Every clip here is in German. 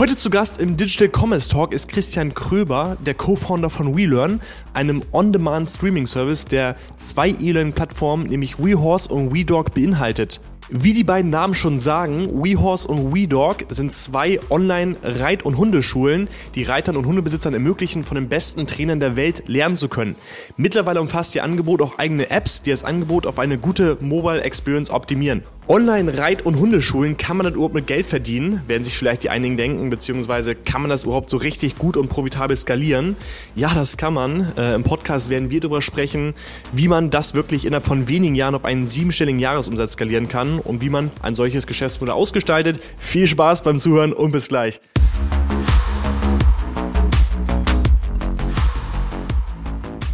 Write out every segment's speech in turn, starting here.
Heute zu Gast im Digital Commerce Talk ist Christian Kröber, der Co-Founder von WeLearn, einem On-Demand-Streaming-Service, der zwei E-Learning-Plattformen, nämlich WeHorse und WeDog, beinhaltet. Wie die beiden Namen schon sagen, WeHorse und WeDog sind zwei Online-Reit- und Hundeschulen, die Reitern und Hundebesitzern ermöglichen, von den besten Trainern der Welt lernen zu können. Mittlerweile umfasst ihr Angebot auch eigene Apps, die das Angebot auf eine gute Mobile Experience optimieren. Online-Reit- und Hundeschulen, kann man das überhaupt mit Geld verdienen? Werden sich vielleicht die einigen denken, beziehungsweise kann man das überhaupt so richtig gut und profitabel skalieren? Ja, das kann man. Äh, Im Podcast werden wir darüber sprechen, wie man das wirklich innerhalb von wenigen Jahren auf einen siebenstelligen Jahresumsatz skalieren kann und wie man ein solches Geschäftsmodell ausgestaltet. Viel Spaß beim Zuhören und bis gleich.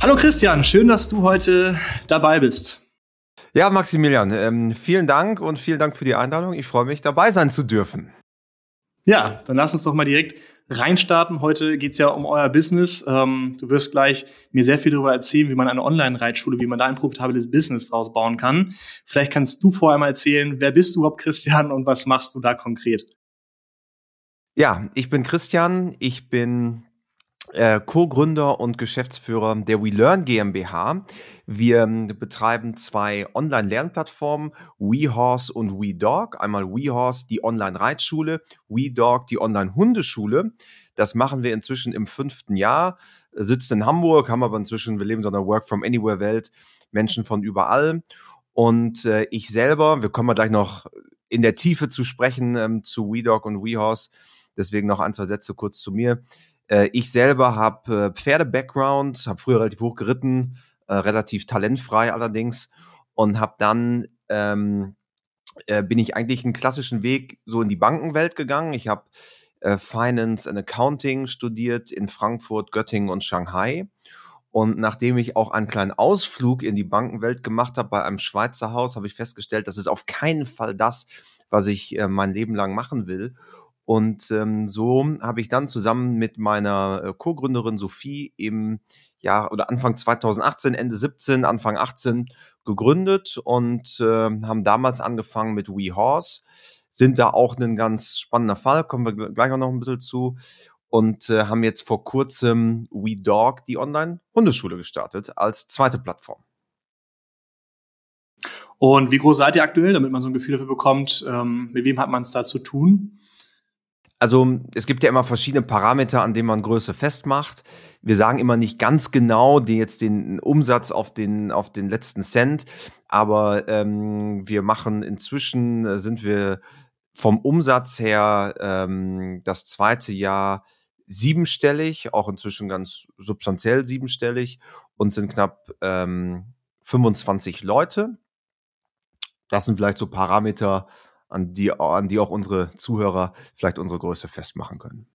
Hallo Christian, schön, dass du heute dabei bist. Ja, Maximilian, ähm, vielen Dank und vielen Dank für die Einladung. Ich freue mich, dabei sein zu dürfen. Ja, dann lass uns doch mal direkt reinstarten. Heute geht's ja um euer Business. Ähm, du wirst gleich mir sehr viel darüber erzählen, wie man eine Online-Reitschule, wie man da ein profitables Business draus bauen kann. Vielleicht kannst du vorher mal erzählen, wer bist du überhaupt, Christian, und was machst du da konkret? Ja, ich bin Christian. Ich bin äh, Co-Gründer und Geschäftsführer der WeLearn GmbH. Wir ähm, betreiben zwei Online-Lernplattformen, WeHorse und WeDog. Einmal WeHorse, die Online-Reitschule, WeDog, die Online-Hundeschule. Das machen wir inzwischen im fünften Jahr. Sitzt in Hamburg, haben aber inzwischen, wir leben in einer Work-from-Anywhere-Welt, Menschen von überall. Und äh, ich selber, wir kommen gleich noch in der Tiefe zu sprechen ähm, zu WeDog und WeHorse. Deswegen noch ein, zwei Sätze kurz zu mir. Äh, ich selber habe äh, Pferde-Background, habe früher relativ hoch geritten, äh, relativ talentfrei allerdings und habe dann ähm, äh, bin ich eigentlich einen klassischen Weg so in die Bankenwelt gegangen. Ich habe äh, Finance and Accounting studiert in Frankfurt, Göttingen und Shanghai. Und nachdem ich auch einen kleinen Ausflug in die Bankenwelt gemacht habe bei einem Schweizer Haus, habe ich festgestellt, das ist auf keinen Fall das, was ich äh, mein Leben lang machen will. Und ähm, so habe ich dann zusammen mit meiner äh, Co-Gründerin Sophie im Jahr oder Anfang 2018, Ende 17, Anfang 18 gegründet und äh, haben damals angefangen mit WeHorse. Sind da auch ein ganz spannender Fall, kommen wir gleich auch noch ein bisschen zu. Und äh, haben jetzt vor kurzem WeDog, die Online-Hundeschule gestartet, als zweite Plattform. Und wie groß seid ihr aktuell, damit man so ein Gefühl dafür bekommt, ähm, mit wem hat man es da zu tun? Also es gibt ja immer verschiedene Parameter, an denen man Größe festmacht. Wir sagen immer nicht ganz genau den, jetzt den Umsatz auf den, auf den letzten Cent, aber ähm, wir machen inzwischen, äh, sind wir vom Umsatz her ähm, das zweite Jahr siebenstellig, auch inzwischen ganz substanziell siebenstellig und sind knapp ähm, 25 Leute. Das sind vielleicht so Parameter, an die, an die auch unsere Zuhörer vielleicht unsere Größe festmachen können.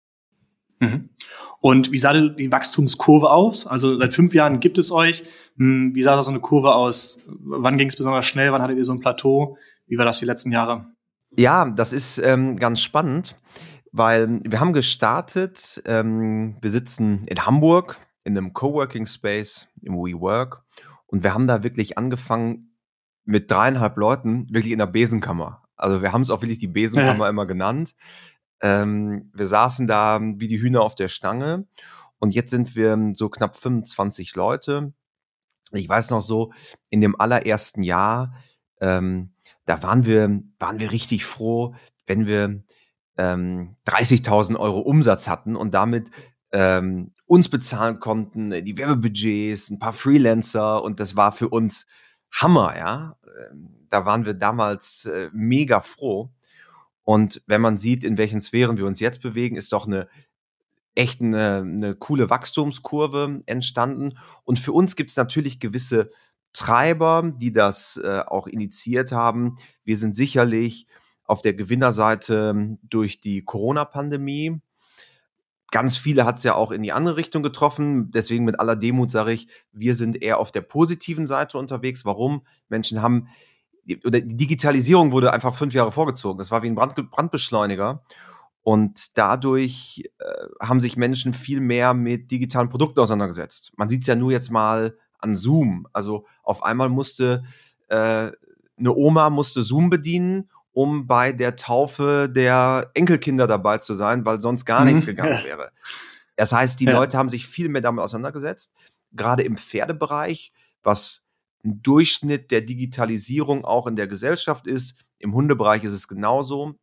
Mhm. Und wie sah die Wachstumskurve aus? Also seit fünf Jahren gibt es euch. Hm, wie sah da so eine Kurve aus? Wann ging es besonders schnell? Wann hattet ihr so ein Plateau? Wie war das die letzten Jahre? Ja, das ist ähm, ganz spannend, weil wir haben gestartet, ähm, wir sitzen in Hamburg in einem Coworking Space im WeWork und wir haben da wirklich angefangen mit dreieinhalb Leuten, wirklich in der Besenkammer. Also wir haben es auch wirklich die Besenkammer immer genannt. Ähm, wir saßen da wie die Hühner auf der Stange und jetzt sind wir so knapp 25 Leute. Ich weiß noch so, in dem allerersten Jahr, ähm, da waren wir, waren wir richtig froh, wenn wir ähm, 30.000 Euro Umsatz hatten und damit ähm, uns bezahlen konnten, die Werbebudgets, ein paar Freelancer und das war für uns Hammer, ja. Da waren wir damals äh, mega froh. Und wenn man sieht, in welchen Sphären wir uns jetzt bewegen, ist doch eine echt eine, eine coole Wachstumskurve entstanden. Und für uns gibt es natürlich gewisse Treiber, die das äh, auch initiiert haben. Wir sind sicherlich auf der Gewinnerseite durch die Corona-Pandemie. Ganz viele hat es ja auch in die andere Richtung getroffen. Deswegen mit aller Demut sage ich, wir sind eher auf der positiven Seite unterwegs. Warum? Menschen haben oder die Digitalisierung wurde einfach fünf Jahre vorgezogen. Das war wie ein Brand, Brandbeschleuniger. Und dadurch äh, haben sich Menschen viel mehr mit digitalen Produkten auseinandergesetzt. Man sieht es ja nur jetzt mal an Zoom. Also auf einmal musste äh, eine Oma musste Zoom bedienen um bei der Taufe der Enkelkinder dabei zu sein, weil sonst gar nichts mhm. gegangen wäre. Das heißt, die ja. Leute haben sich viel mehr damit auseinandergesetzt, gerade im Pferdebereich, was ein Durchschnitt der Digitalisierung auch in der Gesellschaft ist. Im Hundebereich ist es genauso.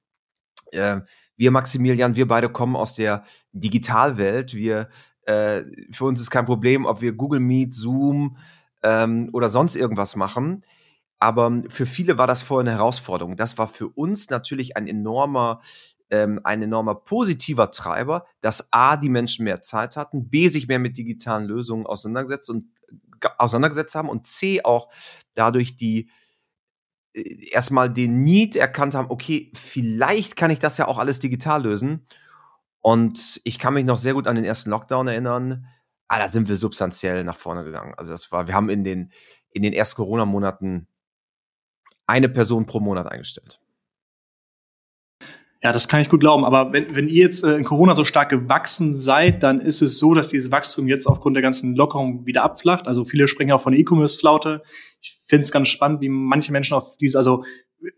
Äh, wir, Maximilian, wir beide kommen aus der Digitalwelt. Wir, äh, für uns ist kein Problem, ob wir Google Meet, Zoom ähm, oder sonst irgendwas machen. Aber für viele war das vorher eine Herausforderung. Das war für uns natürlich ein enormer, ähm, ein enormer positiver Treiber, dass A, die Menschen mehr Zeit hatten, B, sich mehr mit digitalen Lösungen auseinandergesetzt und auseinandergesetzt haben und C, auch dadurch die äh, erstmal den Need erkannt haben, okay, vielleicht kann ich das ja auch alles digital lösen. Und ich kann mich noch sehr gut an den ersten Lockdown erinnern. Ah, da sind wir substanziell nach vorne gegangen. Also das war, wir haben in den, in den ersten Corona-Monaten eine Person pro Monat eingestellt. Ja, das kann ich gut glauben. Aber wenn, wenn ihr jetzt äh, in Corona so stark gewachsen seid, dann ist es so, dass dieses Wachstum jetzt aufgrund der ganzen Lockerung wieder abflacht. Also viele sprechen auch von E-Commerce-Flaute. Ich finde es ganz spannend, wie manche Menschen auf diese, also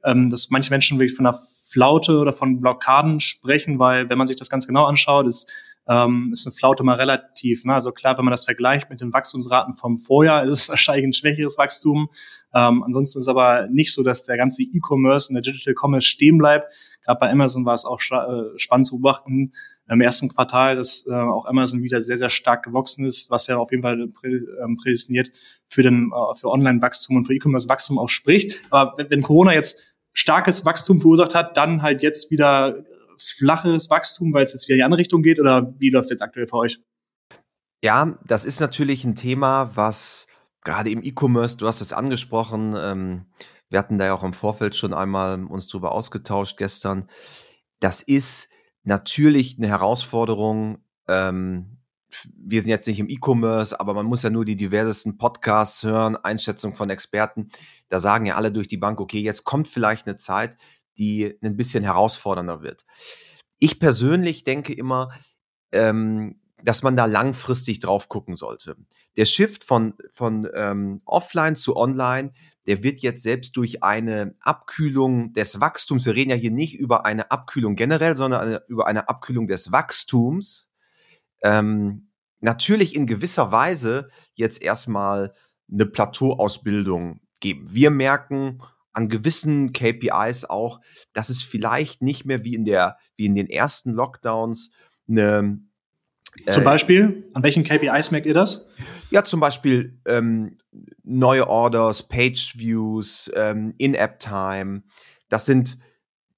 ähm, dass manche Menschen wirklich von einer Flaute oder von Blockaden sprechen, weil wenn man sich das ganz genau anschaut, ist ähm, ist eine Flaute mal relativ. Ne? Also klar, wenn man das vergleicht mit den Wachstumsraten vom Vorjahr, ist es wahrscheinlich ein schwächeres Wachstum. Ähm, ansonsten ist aber nicht so, dass der ganze E-Commerce und der Digital Commerce stehen bleibt. Gerade bei Amazon war es auch äh, spannend zu beobachten im ersten Quartal, dass äh, auch Amazon wieder sehr, sehr stark gewachsen ist, was ja auf jeden Fall prä, ähm, prädestiniert für äh, für Online-Wachstum und für E-Commerce-Wachstum auch spricht. Aber wenn, wenn Corona jetzt starkes Wachstum verursacht hat, dann halt jetzt wieder flaches Wachstum, weil es jetzt wieder in die andere Richtung geht? Oder wie läuft es jetzt aktuell für euch? Ja, das ist natürlich ein Thema, was gerade im E-Commerce, du hast es angesprochen, ähm, wir hatten da ja auch im Vorfeld schon einmal uns drüber ausgetauscht gestern. Das ist natürlich eine Herausforderung. Ähm, wir sind jetzt nicht im E-Commerce, aber man muss ja nur die diversesten Podcasts hören, Einschätzungen von Experten. Da sagen ja alle durch die Bank, okay, jetzt kommt vielleicht eine Zeit, die ein bisschen herausfordernder wird. Ich persönlich denke immer, ähm, dass man da langfristig drauf gucken sollte. Der Shift von, von ähm, offline zu online, der wird jetzt selbst durch eine Abkühlung des Wachstums, wir reden ja hier nicht über eine Abkühlung generell, sondern eine, über eine Abkühlung des Wachstums, ähm, natürlich in gewisser Weise jetzt erstmal eine Plateauausbildung geben. Wir merken, an gewissen KPIs auch, dass es vielleicht nicht mehr wie in der, wie in den ersten Lockdowns eine zum äh, Beispiel, an welchen KPIs merkt ihr das? Ja, zum Beispiel ähm, neue Orders, Page Views, ähm, In-App-Time. Das sind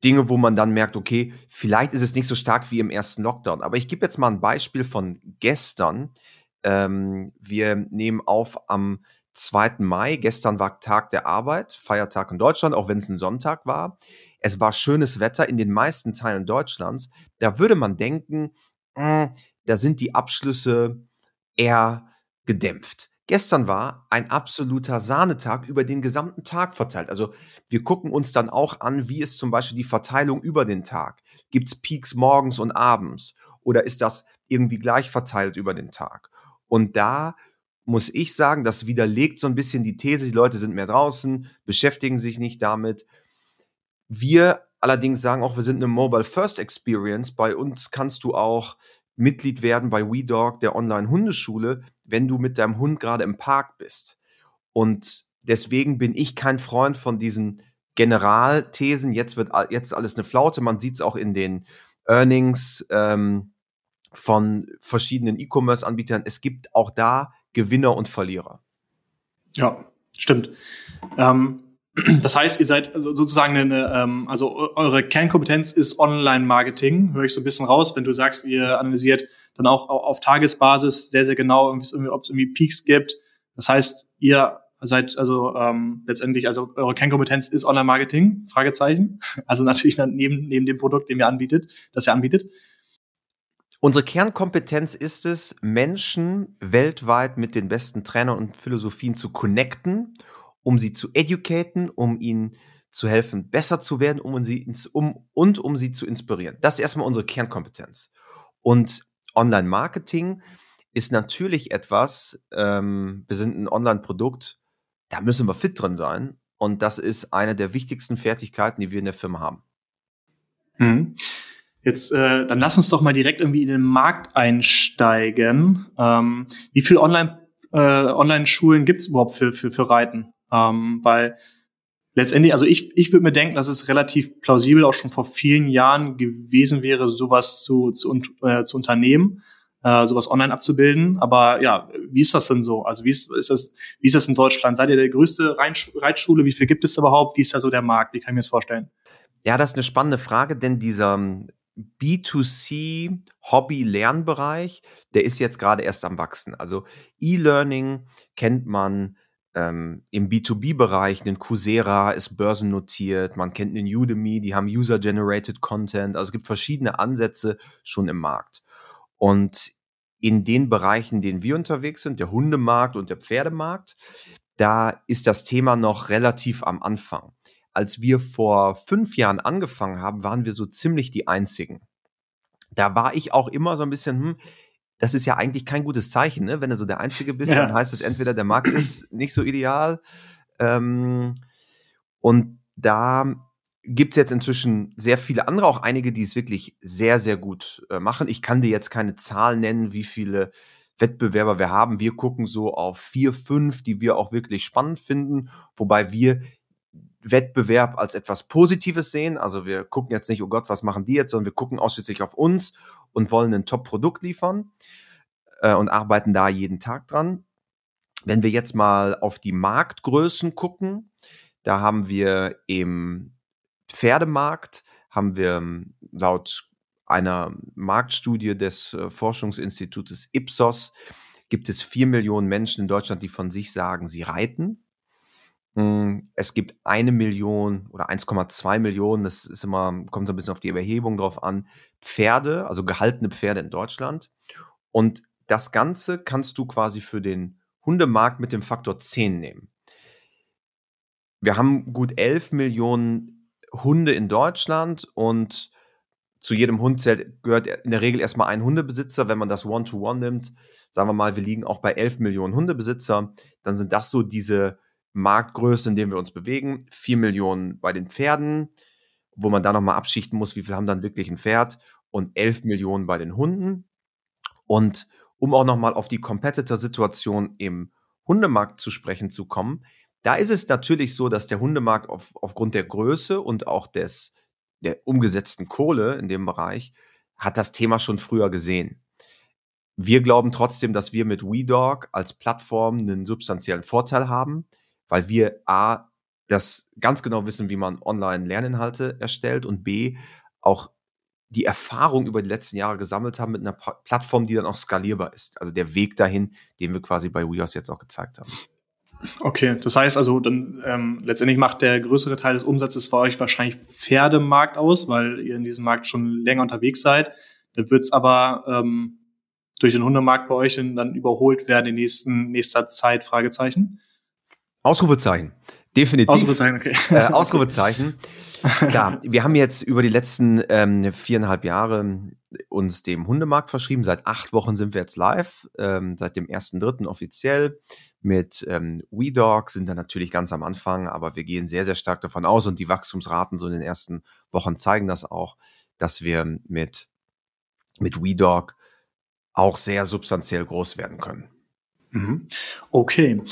Dinge, wo man dann merkt, okay, vielleicht ist es nicht so stark wie im ersten Lockdown. Aber ich gebe jetzt mal ein Beispiel von gestern. Ähm, wir nehmen auf am 2. Mai. Gestern war Tag der Arbeit, Feiertag in Deutschland, auch wenn es ein Sonntag war. Es war schönes Wetter in den meisten Teilen Deutschlands. Da würde man denken, mh, hm, da sind die Abschlüsse eher gedämpft. Gestern war ein absoluter Sahnetag über den gesamten Tag verteilt. Also wir gucken uns dann auch an, wie ist zum Beispiel die Verteilung über den Tag. Gibt es Peaks morgens und abends? Oder ist das irgendwie gleich verteilt über den Tag? Und da muss ich sagen, das widerlegt so ein bisschen die These, die Leute sind mehr draußen, beschäftigen sich nicht damit. Wir allerdings sagen auch, wir sind eine Mobile First Experience. Bei uns kannst du auch Mitglied werden bei WeDog, der Online-Hundeschule, wenn du mit deinem Hund gerade im Park bist. Und deswegen bin ich kein Freund von diesen Generalthesen, jetzt wird jetzt alles eine Flaute. Man sieht es auch in den Earnings ähm, von verschiedenen E-Commerce-Anbietern. Es gibt auch da Gewinner und Verlierer. Ja, stimmt. Ähm, das heißt, ihr seid sozusagen eine, ähm, also eure Kernkompetenz ist Online-Marketing, höre ich so ein bisschen raus, wenn du sagst, ihr analysiert dann auch auf Tagesbasis sehr, sehr genau, ob es irgendwie Peaks gibt. Das heißt, ihr seid also ähm, letztendlich, also eure Kernkompetenz ist Online-Marketing, Fragezeichen. Also natürlich neben, neben dem Produkt, den ihr anbietet, das ihr anbietet. Unsere Kernkompetenz ist es, Menschen weltweit mit den besten Trainern und Philosophien zu connecten, um sie zu educaten, um ihnen zu helfen, besser zu werden, um sie ins, um, und um sie zu inspirieren. Das ist erstmal unsere Kernkompetenz. Und Online-Marketing ist natürlich etwas, ähm, wir sind ein Online-Produkt, da müssen wir fit drin sein. Und das ist eine der wichtigsten Fertigkeiten, die wir in der Firma haben. Mhm. Jetzt, äh, dann lass uns doch mal direkt irgendwie in den Markt einsteigen. Ähm, wie viele Online, äh, Online-Schulen gibt es überhaupt für, für, für Reiten? Ähm, weil letztendlich, also ich, ich würde mir denken, dass es relativ plausibel auch schon vor vielen Jahren gewesen wäre, sowas zu, zu, äh, zu unternehmen, äh, sowas online abzubilden. Aber ja, wie ist das denn so? Also wie ist, ist das, wie ist das in Deutschland? Seid ihr der größte Reitschule? Wie viel gibt es überhaupt? Wie ist da so der Markt? Wie kann ich mir das vorstellen? Ja, das ist eine spannende Frage, denn dieser B2C Hobby-Lernbereich, der ist jetzt gerade erst am Wachsen. Also E-Learning kennt man ähm, im B2B-Bereich, den Coursera ist börsennotiert, man kennt den Udemy, die haben User-Generated Content, also es gibt verschiedene Ansätze schon im Markt. Und in den Bereichen, in denen wir unterwegs sind, der Hundemarkt und der Pferdemarkt, da ist das Thema noch relativ am Anfang als wir vor fünf Jahren angefangen haben, waren wir so ziemlich die Einzigen. Da war ich auch immer so ein bisschen, hm, das ist ja eigentlich kein gutes Zeichen, ne? Wenn du so der Einzige bist, ja. dann heißt es entweder, der Markt ist nicht so ideal. Ähm, und da gibt es jetzt inzwischen sehr viele andere, auch einige, die es wirklich sehr, sehr gut äh, machen. Ich kann dir jetzt keine Zahl nennen, wie viele Wettbewerber wir haben. Wir gucken so auf vier, fünf, die wir auch wirklich spannend finden, wobei wir Wettbewerb als etwas Positives sehen. Also wir gucken jetzt nicht, oh Gott, was machen die jetzt, sondern wir gucken ausschließlich auf uns und wollen ein Top-Produkt liefern äh, und arbeiten da jeden Tag dran. Wenn wir jetzt mal auf die Marktgrößen gucken, da haben wir im Pferdemarkt, haben wir ähm, laut einer Marktstudie des äh, Forschungsinstitutes Ipsos, gibt es vier Millionen Menschen in Deutschland, die von sich sagen, sie reiten. Hm, es gibt eine Million oder 1,2 Millionen, das ist immer, kommt so ein bisschen auf die Überhebung drauf an, Pferde, also gehaltene Pferde in Deutschland. Und das Ganze kannst du quasi für den Hundemarkt mit dem Faktor 10 nehmen. Wir haben gut 11 Millionen Hunde in Deutschland und zu jedem Hund zählt, gehört in der Regel erstmal ein Hundebesitzer. Wenn man das One-to-One -One nimmt, sagen wir mal, wir liegen auch bei 11 Millionen Hundebesitzer, dann sind das so diese Marktgröße, in dem wir uns bewegen. Vier Millionen bei den Pferden, wo man da nochmal abschichten muss, wie viel haben dann wirklich ein Pferd und elf Millionen bei den Hunden. Und um auch nochmal auf die Competitor-Situation im Hundemarkt zu sprechen zu kommen, da ist es natürlich so, dass der Hundemarkt auf, aufgrund der Größe und auch des, der umgesetzten Kohle in dem Bereich hat das Thema schon früher gesehen. Wir glauben trotzdem, dass wir mit WeDog als Plattform einen substanziellen Vorteil haben, weil wir A, das ganz genau wissen, wie man online Lerninhalte erstellt und B, auch die Erfahrung über die letzten Jahre gesammelt haben mit einer Plattform, die dann auch skalierbar ist. Also der Weg dahin, den wir quasi bei WeHorse jetzt auch gezeigt haben. Okay, das heißt also, dann ähm, letztendlich macht der größere Teil des Umsatzes bei euch wahrscheinlich Pferdemarkt aus, weil ihr in diesem Markt schon länger unterwegs seid. Dann wird es aber ähm, durch den Hundemarkt bei euch dann überholt werden in nächsten nächster Zeit? Fragezeichen. Ausrufezeichen. Definitiv. Ausrufezeichen, okay. Äh, Ausrufezeichen. Klar, wir haben jetzt über die letzten ähm, viereinhalb Jahre uns dem Hundemarkt verschrieben. Seit acht Wochen sind wir jetzt live, ähm, seit dem ersten Dritten offiziell. Mit ähm, WeDog sind da natürlich ganz am Anfang, aber wir gehen sehr, sehr stark davon aus und die Wachstumsraten so in den ersten Wochen zeigen das auch, dass wir mit, mit WeDog auch sehr substanziell groß werden können. Mhm. Okay.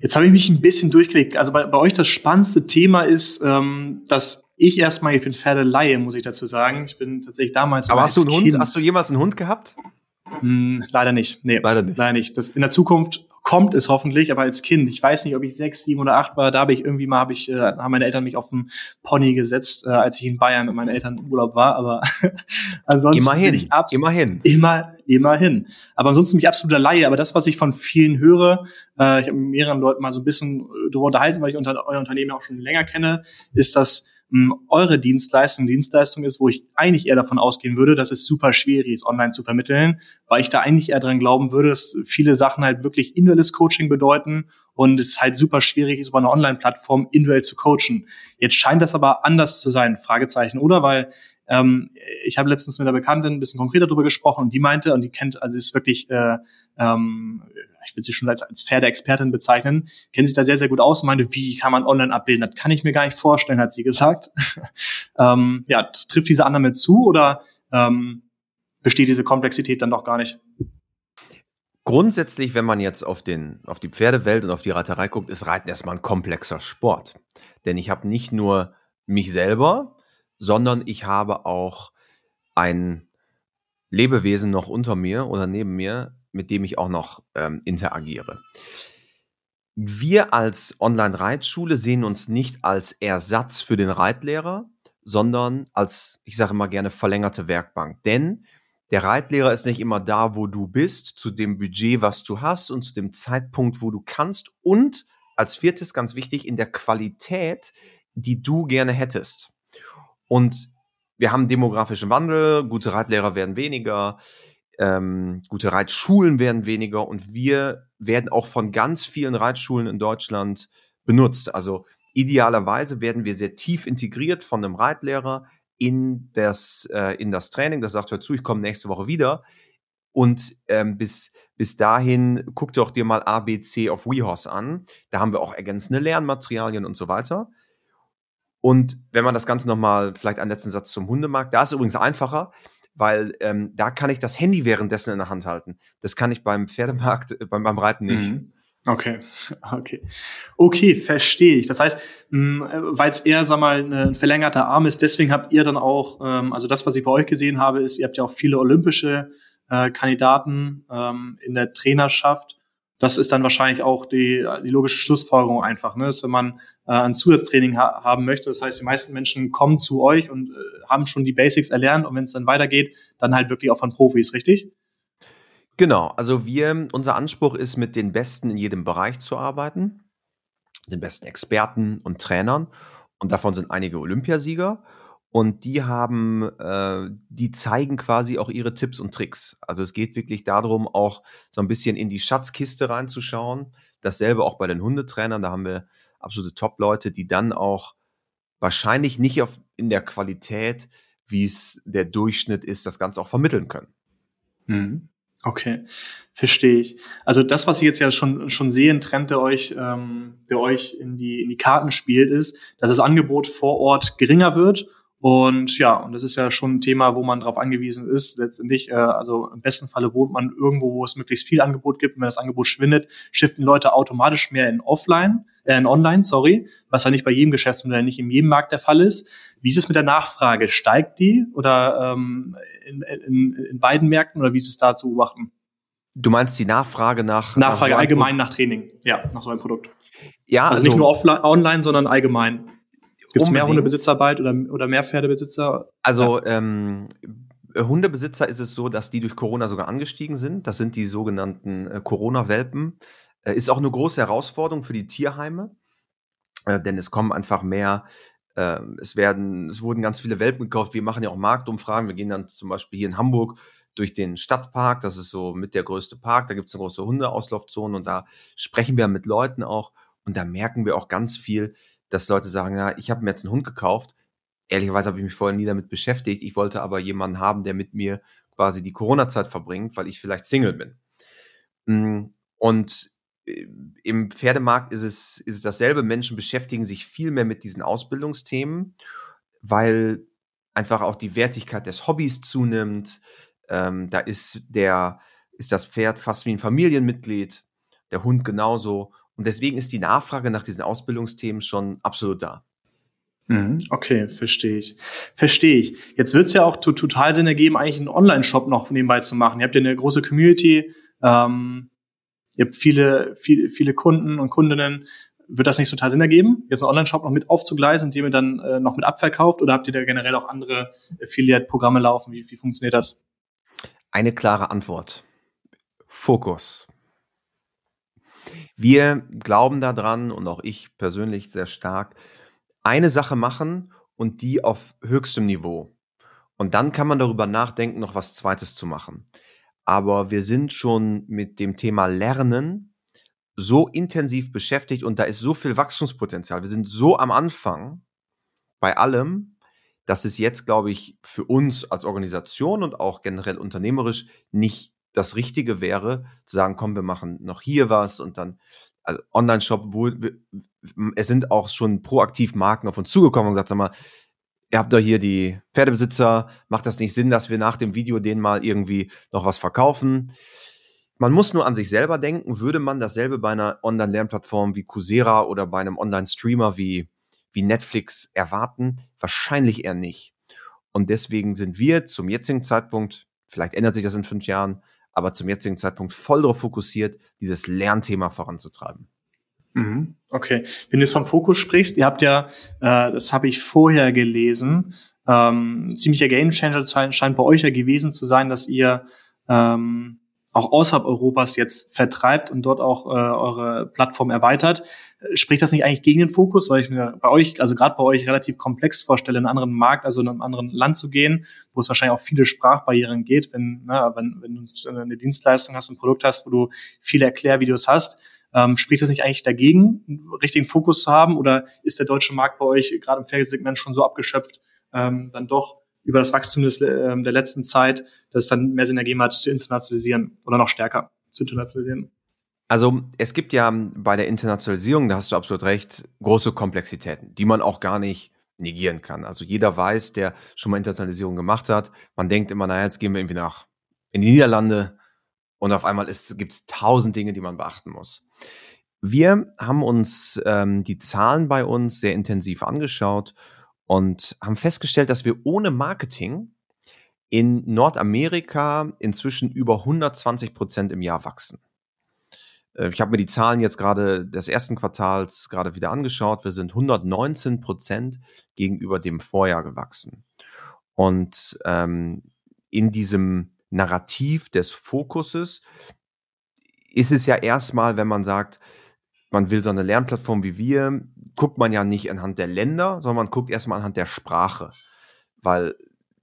Jetzt habe ich mich ein bisschen durchgelegt. Also bei, bei euch das spannendste Thema ist, ähm, dass ich erstmal, ich bin Pferdeleihe, muss ich dazu sagen. Ich bin tatsächlich damals. Aber hast du einen Hund? Hast du jemals einen Hund gehabt? Hm, leider nicht. Nee, leider nicht. Leider nicht. Das, in der Zukunft kommt es hoffentlich, aber als Kind, ich weiß nicht, ob ich sechs, sieben oder acht war, da habe ich irgendwie mal, habe ich, äh, haben meine Eltern mich auf den Pony gesetzt, äh, als ich in Bayern mit meinen Eltern im Urlaub war, aber ansonsten immerhin, bin ich immerhin, immer, immerhin. Aber ansonsten bin ich absoluter Laie, aber das, was ich von vielen höre, äh, ich habe mit mehreren Leuten mal so ein bisschen darüber unterhalten, weil ich unter, euer Unternehmen auch schon länger kenne, ist, dass eure Dienstleistung Dienstleistung ist, wo ich eigentlich eher davon ausgehen würde, dass es super schwierig ist, online zu vermitteln, weil ich da eigentlich eher dran glauben würde, dass viele Sachen halt wirklich individuelles Coaching bedeuten und es halt super schwierig ist, über eine Online-Plattform individuell zu coachen. Jetzt scheint das aber anders zu sein, Fragezeichen, oder? Weil ähm, ich habe letztens mit einer Bekanntin ein bisschen konkreter darüber gesprochen und die meinte, und die kennt, also ist wirklich äh, ähm, ich würde sie schon als, als Pferdeexpertin bezeichnen, kennt sich da sehr, sehr gut aus und meinte, wie kann man online abbilden? Das kann ich mir gar nicht vorstellen, hat sie gesagt. ähm, ja, trifft diese Annahme zu oder ähm, besteht diese Komplexität dann doch gar nicht? Grundsätzlich, wenn man jetzt auf, den, auf die Pferdewelt und auf die Reiterei guckt, ist Reiten erstmal ein komplexer Sport. Denn ich habe nicht nur mich selber, sondern ich habe auch ein Lebewesen noch unter mir oder neben mir, mit dem ich auch noch ähm, interagiere. Wir als Online-Reitschule sehen uns nicht als Ersatz für den Reitlehrer, sondern als, ich sage immer gerne, verlängerte Werkbank. Denn der Reitlehrer ist nicht immer da, wo du bist, zu dem Budget, was du hast und zu dem Zeitpunkt, wo du kannst und als viertes ganz wichtig in der Qualität, die du gerne hättest. Und wir haben demografischen Wandel, gute Reitlehrer werden weniger, ähm, gute Reitschulen werden weniger und wir werden auch von ganz vielen Reitschulen in Deutschland benutzt. Also idealerweise werden wir sehr tief integriert von einem Reitlehrer in das, äh, in das Training, das sagt, hör zu, ich komme nächste Woche wieder. Und ähm, bis, bis dahin guck doch dir mal ABC auf WeHorse an. Da haben wir auch ergänzende Lernmaterialien und so weiter. Und wenn man das Ganze nochmal, vielleicht einen letzten Satz zum Hundemarkt, da ist es übrigens einfacher, weil ähm, da kann ich das Handy währenddessen in der Hand halten. Das kann ich beim Pferdemarkt, äh, beim, beim Reiten nicht. Mhm. Okay, okay. Okay, verstehe ich. Das heißt, hm, weil es eher, sag mal, ein verlängerter Arm ist, deswegen habt ihr dann auch, ähm, also das, was ich bei euch gesehen habe, ist, ihr habt ja auch viele olympische äh, Kandidaten ähm, in der Trainerschaft. Das ist dann wahrscheinlich auch die, die logische Schlussfolgerung einfach, ne? dass wenn man äh, ein Zusatztraining ha haben möchte, das heißt, die meisten Menschen kommen zu euch und äh, haben schon die Basics erlernt und wenn es dann weitergeht, dann halt wirklich auch von Profis, richtig? Genau, also wir, unser Anspruch ist, mit den Besten in jedem Bereich zu arbeiten, den besten Experten und Trainern. Und davon sind einige Olympiasieger. Und die haben, äh, die zeigen quasi auch ihre Tipps und Tricks. Also es geht wirklich darum, auch so ein bisschen in die Schatzkiste reinzuschauen. Dasselbe auch bei den Hundetrainern. Da haben wir absolute Top-Leute, die dann auch wahrscheinlich nicht auf, in der Qualität, wie es der Durchschnitt ist, das Ganze auch vermitteln können. Mhm. Okay, verstehe ich. Also das, was ich jetzt ja schon schon sehen, Trend, der euch, ähm, der euch in die in die Karten spielt, ist, dass das Angebot vor Ort geringer wird und ja, und das ist ja schon ein Thema, wo man darauf angewiesen ist. Letztendlich, äh, also im besten Falle wohnt man irgendwo, wo es möglichst viel Angebot gibt. Und wenn das Angebot schwindet, shiften Leute automatisch mehr in Offline, äh, in Online, sorry, was ja nicht bei jedem Geschäftsmodell, nicht in jedem Markt der Fall ist. Wie ist es mit der Nachfrage? Steigt die oder ähm, in, in, in beiden Märkten oder wie ist es da zu beobachten? Du meinst die Nachfrage nach Nachfrage nach so allgemein nach Training, ja, nach so einem Produkt. Ja, also, also nicht nur offline, online, sondern allgemein. Gibt es mehr Hundebesitzer bald oder, oder mehr Pferdebesitzer? Also ähm, Hundebesitzer ist es so, dass die durch Corona sogar angestiegen sind. Das sind die sogenannten äh, Corona-Welpen. Äh, ist auch eine große Herausforderung für die Tierheime, äh, denn es kommen einfach mehr. Ähm, es werden, es wurden ganz viele Welpen gekauft. Wir machen ja auch Marktumfragen. Wir gehen dann zum Beispiel hier in Hamburg durch den Stadtpark. Das ist so mit der größte Park. Da gibt es eine große Hundeauslaufzone und da sprechen wir mit Leuten auch. Und da merken wir auch ganz viel, dass Leute sagen, ja, ich habe mir jetzt einen Hund gekauft. Ehrlicherweise habe ich mich vorher nie damit beschäftigt. Ich wollte aber jemanden haben, der mit mir quasi die Corona-Zeit verbringt, weil ich vielleicht Single bin. Mm, und äh, im Pferdemarkt ist es, ist es dasselbe. Menschen beschäftigen sich viel mehr mit diesen Ausbildungsthemen, weil einfach auch die Wertigkeit des Hobbys zunimmt. Ähm, da ist der, ist das Pferd fast wie ein Familienmitglied, der Hund genauso. Und deswegen ist die Nachfrage nach diesen Ausbildungsthemen schon absolut da. Mhm, okay, verstehe ich. Verstehe ich. Jetzt wird es ja auch total Sinn ergeben, eigentlich einen Online-Shop noch nebenbei zu machen. Ihr habt ja eine große Community, ähm, ihr habt viele, viele, viele Kunden und Kundinnen. Wird das nicht total Sinn ergeben, jetzt einen Online-Shop noch mit aufzugleisen, indem ihr dann äh, noch mit abverkauft? Oder habt ihr da generell auch andere Affiliate-Programme laufen? Wie, wie funktioniert das? Eine klare Antwort. Fokus. Wir glauben daran und auch ich persönlich sehr stark, eine Sache machen und die auf höchstem Niveau. Und dann kann man darüber nachdenken, noch was Zweites zu machen. Aber wir sind schon mit dem Thema Lernen so intensiv beschäftigt und da ist so viel Wachstumspotenzial. Wir sind so am Anfang bei allem, dass es jetzt, glaube ich, für uns als Organisation und auch generell unternehmerisch nicht das Richtige wäre, zu sagen, komm, wir machen noch hier was und dann also Online-Shop, wo es sind auch schon proaktiv Marken auf uns zugekommen und gesagt, sag mal, ihr habt doch hier die Pferdebesitzer, macht das nicht Sinn, dass wir nach dem Video denen mal irgendwie noch was verkaufen? Man muss nur an sich selber denken, würde man dasselbe bei einer Online-Lernplattform wie Coursera oder bei einem Online-Streamer wie, wie Netflix erwarten? Wahrscheinlich eher nicht. Und deswegen sind wir zum jetzigen Zeitpunkt, vielleicht ändert sich das in fünf Jahren, aber zum jetzigen Zeitpunkt voll darauf fokussiert, dieses Lernthema voranzutreiben. Mhm. Okay, wenn du jetzt vom Fokus sprichst, ihr habt ja, äh, das habe ich vorher gelesen, ähm, ziemlicher Gamechanger scheint bei euch ja gewesen zu sein, dass ihr ähm, auch außerhalb Europas jetzt vertreibt und dort auch äh, eure Plattform erweitert. Spricht das nicht eigentlich gegen den Fokus, weil ich mir bei euch, also gerade bei euch relativ komplex vorstelle, in einen anderen Markt, also in einem anderen Land zu gehen, wo es wahrscheinlich auch viele Sprachbarrieren geht, wenn, ne, wenn, wenn du eine Dienstleistung hast, ein Produkt hast, wo du viele Erklärvideos hast, ähm, spricht das nicht eigentlich dagegen, einen richtigen Fokus zu haben? Oder ist der deutsche Markt bei euch gerade im Fernsehsegment schon so abgeschöpft, ähm, dann doch über das Wachstum des, äh, der letzten Zeit, dass es dann mehr Sinn ergeben hat, zu internationalisieren oder noch stärker zu internationalisieren? Also es gibt ja bei der Internationalisierung, da hast du absolut recht, große Komplexitäten, die man auch gar nicht negieren kann. Also jeder weiß, der schon mal Internationalisierung gemacht hat, man denkt immer, naja, jetzt gehen wir irgendwie nach in die Niederlande und auf einmal gibt es tausend Dinge, die man beachten muss. Wir haben uns ähm, die Zahlen bei uns sehr intensiv angeschaut und haben festgestellt, dass wir ohne Marketing in Nordamerika inzwischen über 120 Prozent im Jahr wachsen. Äh, ich habe mir die Zahlen jetzt gerade des ersten Quartals gerade wieder angeschaut. Wir sind 119 Prozent gegenüber dem Vorjahr gewachsen. Und ähm, in diesem Narrativ des Fokuses ist es ja erstmal, wenn man sagt, man will so eine Lernplattform wie wir, guckt man ja nicht anhand der Länder, sondern man guckt erstmal anhand der Sprache. Weil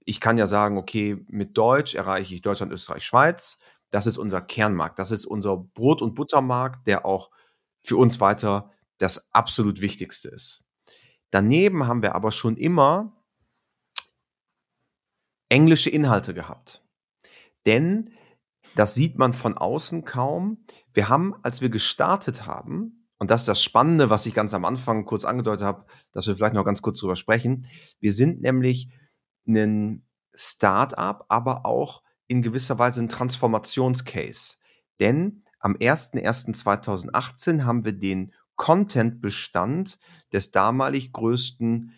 ich kann ja sagen, okay, mit Deutsch erreiche ich Deutschland, Österreich, Schweiz. Das ist unser Kernmarkt. Das ist unser Brot- und Buttermarkt, der auch für uns weiter das absolut Wichtigste ist. Daneben haben wir aber schon immer englische Inhalte gehabt. Denn das sieht man von außen kaum. Wir haben, als wir gestartet haben, und das ist das Spannende, was ich ganz am Anfang kurz angedeutet habe, dass wir vielleicht noch ganz kurz drüber sprechen. Wir sind nämlich ein Start-up, aber auch in gewisser Weise ein Transformationscase. Denn am 01.01.2018 haben wir den Content-Bestand des damalig größten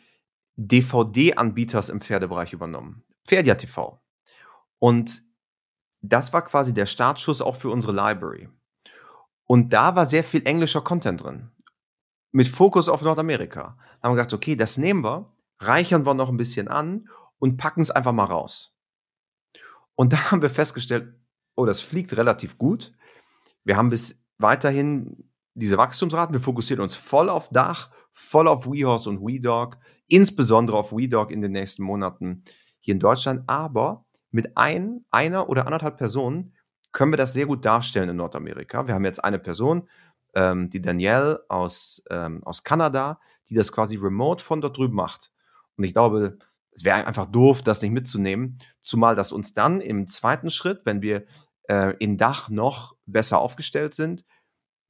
DVD-Anbieters im Pferdebereich übernommen. Pferdia TV. Und das war quasi der Startschuss auch für unsere Library. Und da war sehr viel englischer Content drin. Mit Fokus auf Nordamerika. Da haben wir gedacht, okay, das nehmen wir, reichern wir noch ein bisschen an und packen es einfach mal raus. Und da haben wir festgestellt, oh, das fliegt relativ gut. Wir haben bis weiterhin diese Wachstumsraten. Wir fokussieren uns voll auf Dach, voll auf WeHorse und WeDog, insbesondere auf WeDog in den nächsten Monaten hier in Deutschland. Aber mit ein, einer oder anderthalb Personen können wir das sehr gut darstellen in Nordamerika. Wir haben jetzt eine Person, ähm, die Danielle aus, ähm, aus Kanada, die das quasi remote von dort drüben macht. Und ich glaube, es wäre einfach doof, das nicht mitzunehmen, zumal das uns dann im zweiten Schritt, wenn wir äh, in Dach noch besser aufgestellt sind,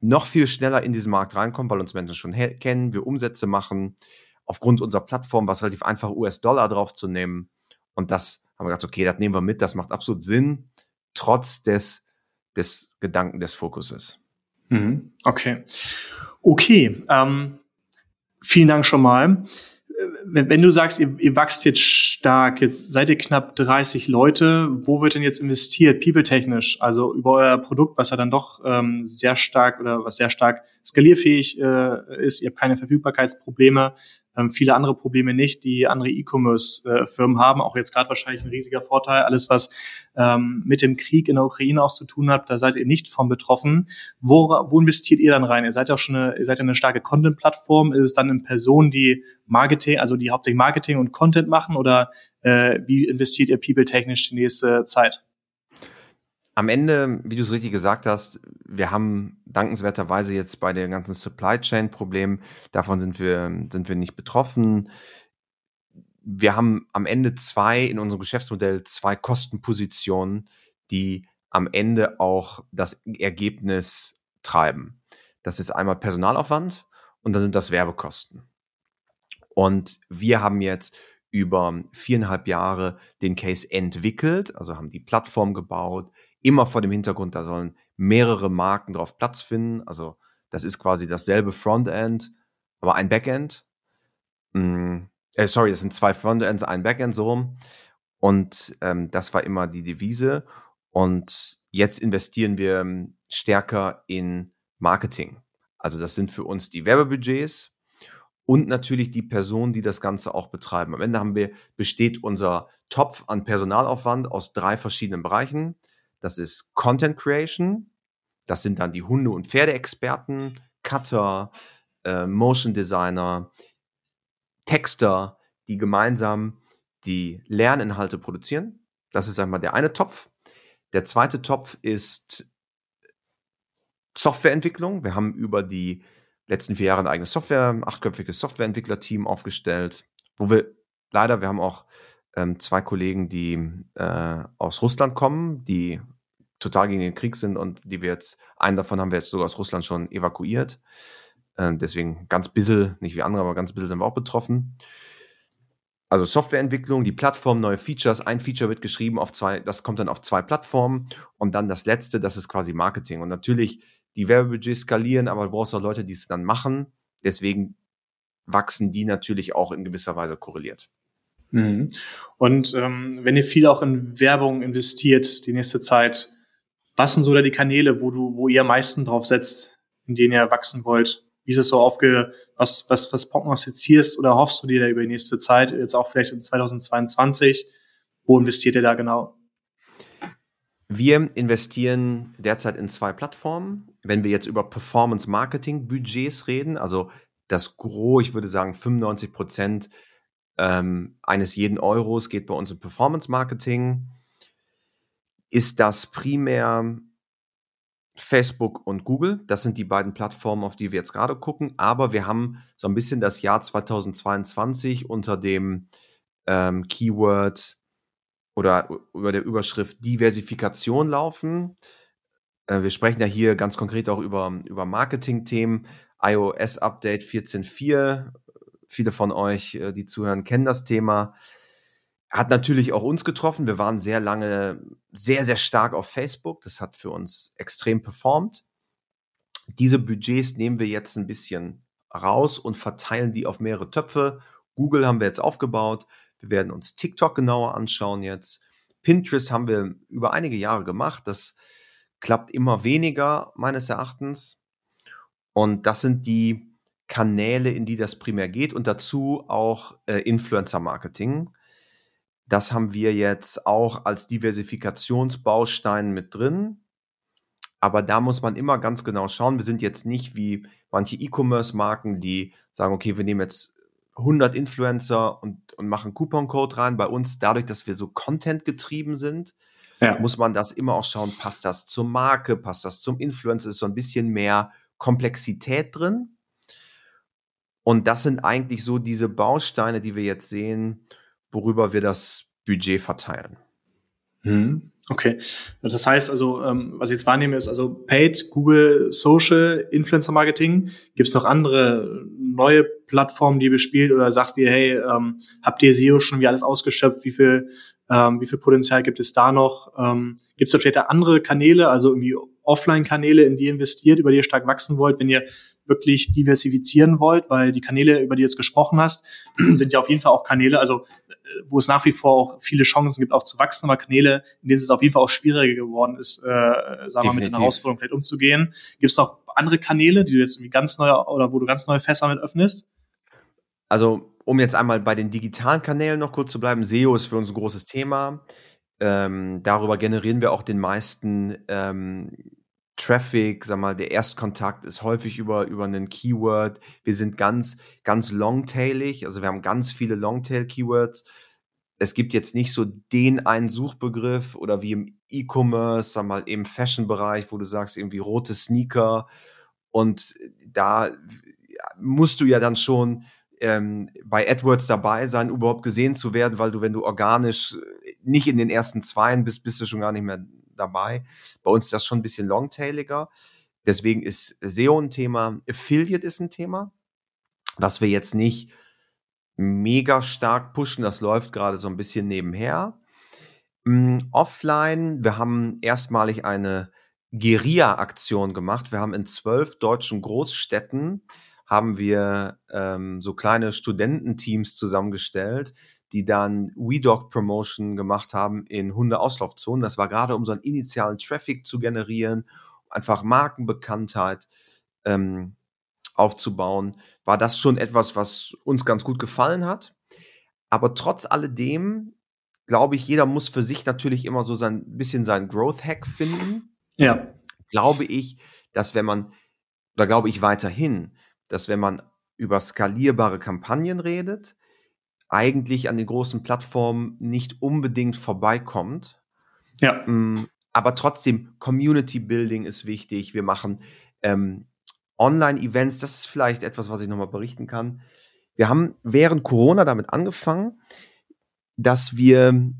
noch viel schneller in diesen Markt reinkommen, weil uns Menschen schon kennen, wir Umsätze machen, aufgrund unserer Plattform war es relativ einfach, US-Dollar draufzunehmen. Und das haben wir gedacht, okay, das nehmen wir mit, das macht absolut Sinn trotz des, des Gedanken des Fokuses. Mhm. Okay. Okay. Ähm, vielen Dank schon mal. Wenn, wenn du sagst, ihr, ihr wachst jetzt stark, jetzt seid ihr knapp 30 Leute, wo wird denn jetzt investiert, people-technisch? Also über euer Produkt, was ja dann doch ähm, sehr stark oder was sehr stark skalierfähig äh, ist, ihr habt keine Verfügbarkeitsprobleme, ähm, viele andere Probleme nicht, die andere E-Commerce-Firmen haben. Auch jetzt gerade wahrscheinlich ein riesiger Vorteil. Alles, was ähm, mit dem Krieg in der Ukraine auch zu tun hat, da seid ihr nicht von betroffen. Wo, wo investiert ihr dann rein? Ihr seid ja auch schon eine, ihr seid ja eine starke Content-Plattform. Ist es dann in Personen, die Marketing, also die hauptsächlich Marketing und Content machen oder äh, wie investiert ihr people-technisch die nächste Zeit? Am Ende, wie du es richtig gesagt hast, wir haben dankenswerterweise jetzt bei den ganzen Supply Chain Problemen, davon sind wir, sind wir nicht betroffen. Wir haben am Ende zwei in unserem Geschäftsmodell zwei Kostenpositionen, die am Ende auch das Ergebnis treiben. Das ist einmal Personalaufwand und dann sind das Werbekosten. Und wir haben jetzt über viereinhalb Jahre den Case entwickelt, also haben die Plattform gebaut, immer vor dem Hintergrund, da sollen mehrere Marken drauf Platz finden. Also das ist quasi dasselbe Frontend, aber ein Backend. Mm, äh, sorry, das sind zwei Frontends, ein Backend so rum. Und ähm, das war immer die Devise. Und jetzt investieren wir ähm, stärker in Marketing. Also das sind für uns die Werbebudgets und natürlich die Personen, die das Ganze auch betreiben. Am Ende haben wir, besteht unser Topf an Personalaufwand aus drei verschiedenen Bereichen. Das ist Content Creation, das sind dann die Hunde- und Pferdeexperten, Cutter, äh, Motion Designer, Texter, die gemeinsam die Lerninhalte produzieren. Das ist einmal der eine Topf. Der zweite Topf ist Softwareentwicklung. Wir haben über die letzten vier Jahre ein eigenes Software, ein achtköpfiges Softwareentwicklerteam aufgestellt, wo wir leider, wir haben auch ähm, zwei Kollegen, die äh, aus Russland kommen, die total gegen den Krieg sind und die wir jetzt, einen davon haben wir jetzt sogar aus Russland schon evakuiert. Äh, deswegen ganz bisschen, nicht wie andere, aber ganz bisschen sind wir auch betroffen. Also Softwareentwicklung, die Plattform, neue Features. Ein Feature wird geschrieben auf zwei, das kommt dann auf zwei Plattformen und dann das letzte, das ist quasi Marketing. Und natürlich die Werbebudgets skalieren, aber du brauchst auch Leute, die es dann machen. Deswegen wachsen die natürlich auch in gewisser Weise korreliert. Mhm. Und ähm, wenn ihr viel auch in Werbung investiert die nächste Zeit, was sind so da die Kanäle, wo du, wo ihr am meisten drauf setzt, in denen ihr wachsen wollt? Wie ist es so aufge, was, was, was prognostizierst oder hoffst du dir da über die nächste Zeit, jetzt auch vielleicht in 2022? Wo investiert ihr da genau? Wir investieren derzeit in zwei Plattformen. Wenn wir jetzt über Performance Marketing Budgets reden, also das Gros, ich würde sagen 95 Prozent ähm, eines jeden Euros geht bei uns in Performance Marketing, ist das primär Facebook und Google. Das sind die beiden Plattformen, auf die wir jetzt gerade gucken. Aber wir haben so ein bisschen das Jahr 2022 unter dem ähm, Keyword oder über der Überschrift Diversifikation laufen. Äh, wir sprechen ja hier ganz konkret auch über, über Marketing-Themen. iOS Update 14.4. Viele von euch, äh, die zuhören, kennen das Thema. Hat natürlich auch uns getroffen. Wir waren sehr lange sehr, sehr stark auf Facebook. Das hat für uns extrem performt. Diese Budgets nehmen wir jetzt ein bisschen raus und verteilen die auf mehrere Töpfe. Google haben wir jetzt aufgebaut. Wir werden uns TikTok genauer anschauen jetzt. Pinterest haben wir über einige Jahre gemacht. Das klappt immer weniger meines Erachtens. Und das sind die Kanäle, in die das primär geht und dazu auch äh, Influencer-Marketing. Das haben wir jetzt auch als Diversifikationsbaustein mit drin. Aber da muss man immer ganz genau schauen. Wir sind jetzt nicht wie manche E-Commerce-Marken, die sagen, okay, wir nehmen jetzt 100 Influencer und, und machen Coupon-Code rein. Bei uns, dadurch, dass wir so Content getrieben sind, ja. muss man das immer auch schauen, passt das zur Marke, passt das zum Influencer, ist so ein bisschen mehr Komplexität drin. Und das sind eigentlich so diese Bausteine, die wir jetzt sehen, worüber wir das Budget verteilen. Hm. Okay, das heißt also, ähm, was ich jetzt wahrnehme, ist also Paid, Google, Social, Influencer Marketing. Gibt es noch andere neue Plattformen, die ihr bespielt oder sagt ihr, hey, ähm, habt ihr SEO schon wie alles ausgeschöpft? Wie viel, ähm, wie viel Potenzial gibt es da noch? Ähm, gibt es da vielleicht andere Kanäle, also irgendwie Offline-Kanäle, in die ihr investiert, über die ihr stark wachsen wollt, wenn ihr wirklich diversifizieren wollt, weil die Kanäle, über die du jetzt gesprochen hast, sind ja auf jeden Fall auch Kanäle, also wo es nach wie vor auch viele Chancen gibt, auch zu wachsen, aber Kanäle, in denen es auf jeden Fall auch schwieriger geworden ist, äh, sagen wir mal, mit den Herausforderungen vielleicht umzugehen. Gibt es noch andere Kanäle, die du jetzt irgendwie ganz neue oder wo du ganz neue Fässer mit öffnest? Also, um jetzt einmal bei den digitalen Kanälen noch kurz zu bleiben, SEO ist für uns ein großes Thema. Ähm, darüber generieren wir auch den meisten ähm, Traffic, sag mal, der Erstkontakt ist häufig über, über einen Keyword. Wir sind ganz, ganz longtailig, also wir haben ganz viele Longtail-Keywords. Es gibt jetzt nicht so den einen Suchbegriff oder wie im E-Commerce, sag mal, im Fashion-Bereich, wo du sagst, irgendwie rote Sneaker. Und da musst du ja dann schon ähm, bei AdWords dabei sein, überhaupt gesehen zu werden, weil du, wenn du organisch nicht in den ersten Zweien bist, bist du schon gar nicht mehr dabei. Bei uns ist das schon ein bisschen longtailiger. Deswegen ist SEO ein Thema, Affiliate ist ein Thema, was wir jetzt nicht mega stark pushen. Das läuft gerade so ein bisschen nebenher. Mm, offline, wir haben erstmalig eine Guerilla-Aktion gemacht. Wir haben in zwölf deutschen Großstädten haben wir ähm, so kleine Studententeams zusammengestellt, die dann WeDog Promotion gemacht haben in Hundeauslaufzonen. Das war gerade, um so einen initialen Traffic zu generieren, einfach Markenbekanntheit ähm, aufzubauen, war das schon etwas, was uns ganz gut gefallen hat. Aber trotz alledem glaube ich, jeder muss für sich natürlich immer so sein bisschen seinen Growth Hack finden. Ja. Glaube ich, dass wenn man, oder glaube ich weiterhin, dass wenn man über skalierbare Kampagnen redet, eigentlich an den großen Plattformen nicht unbedingt vorbeikommt. Ja. Mm, aber trotzdem, Community Building ist wichtig. Wir machen ähm, Online-Events. Das ist vielleicht etwas, was ich nochmal berichten kann. Wir haben während Corona damit angefangen, dass wir,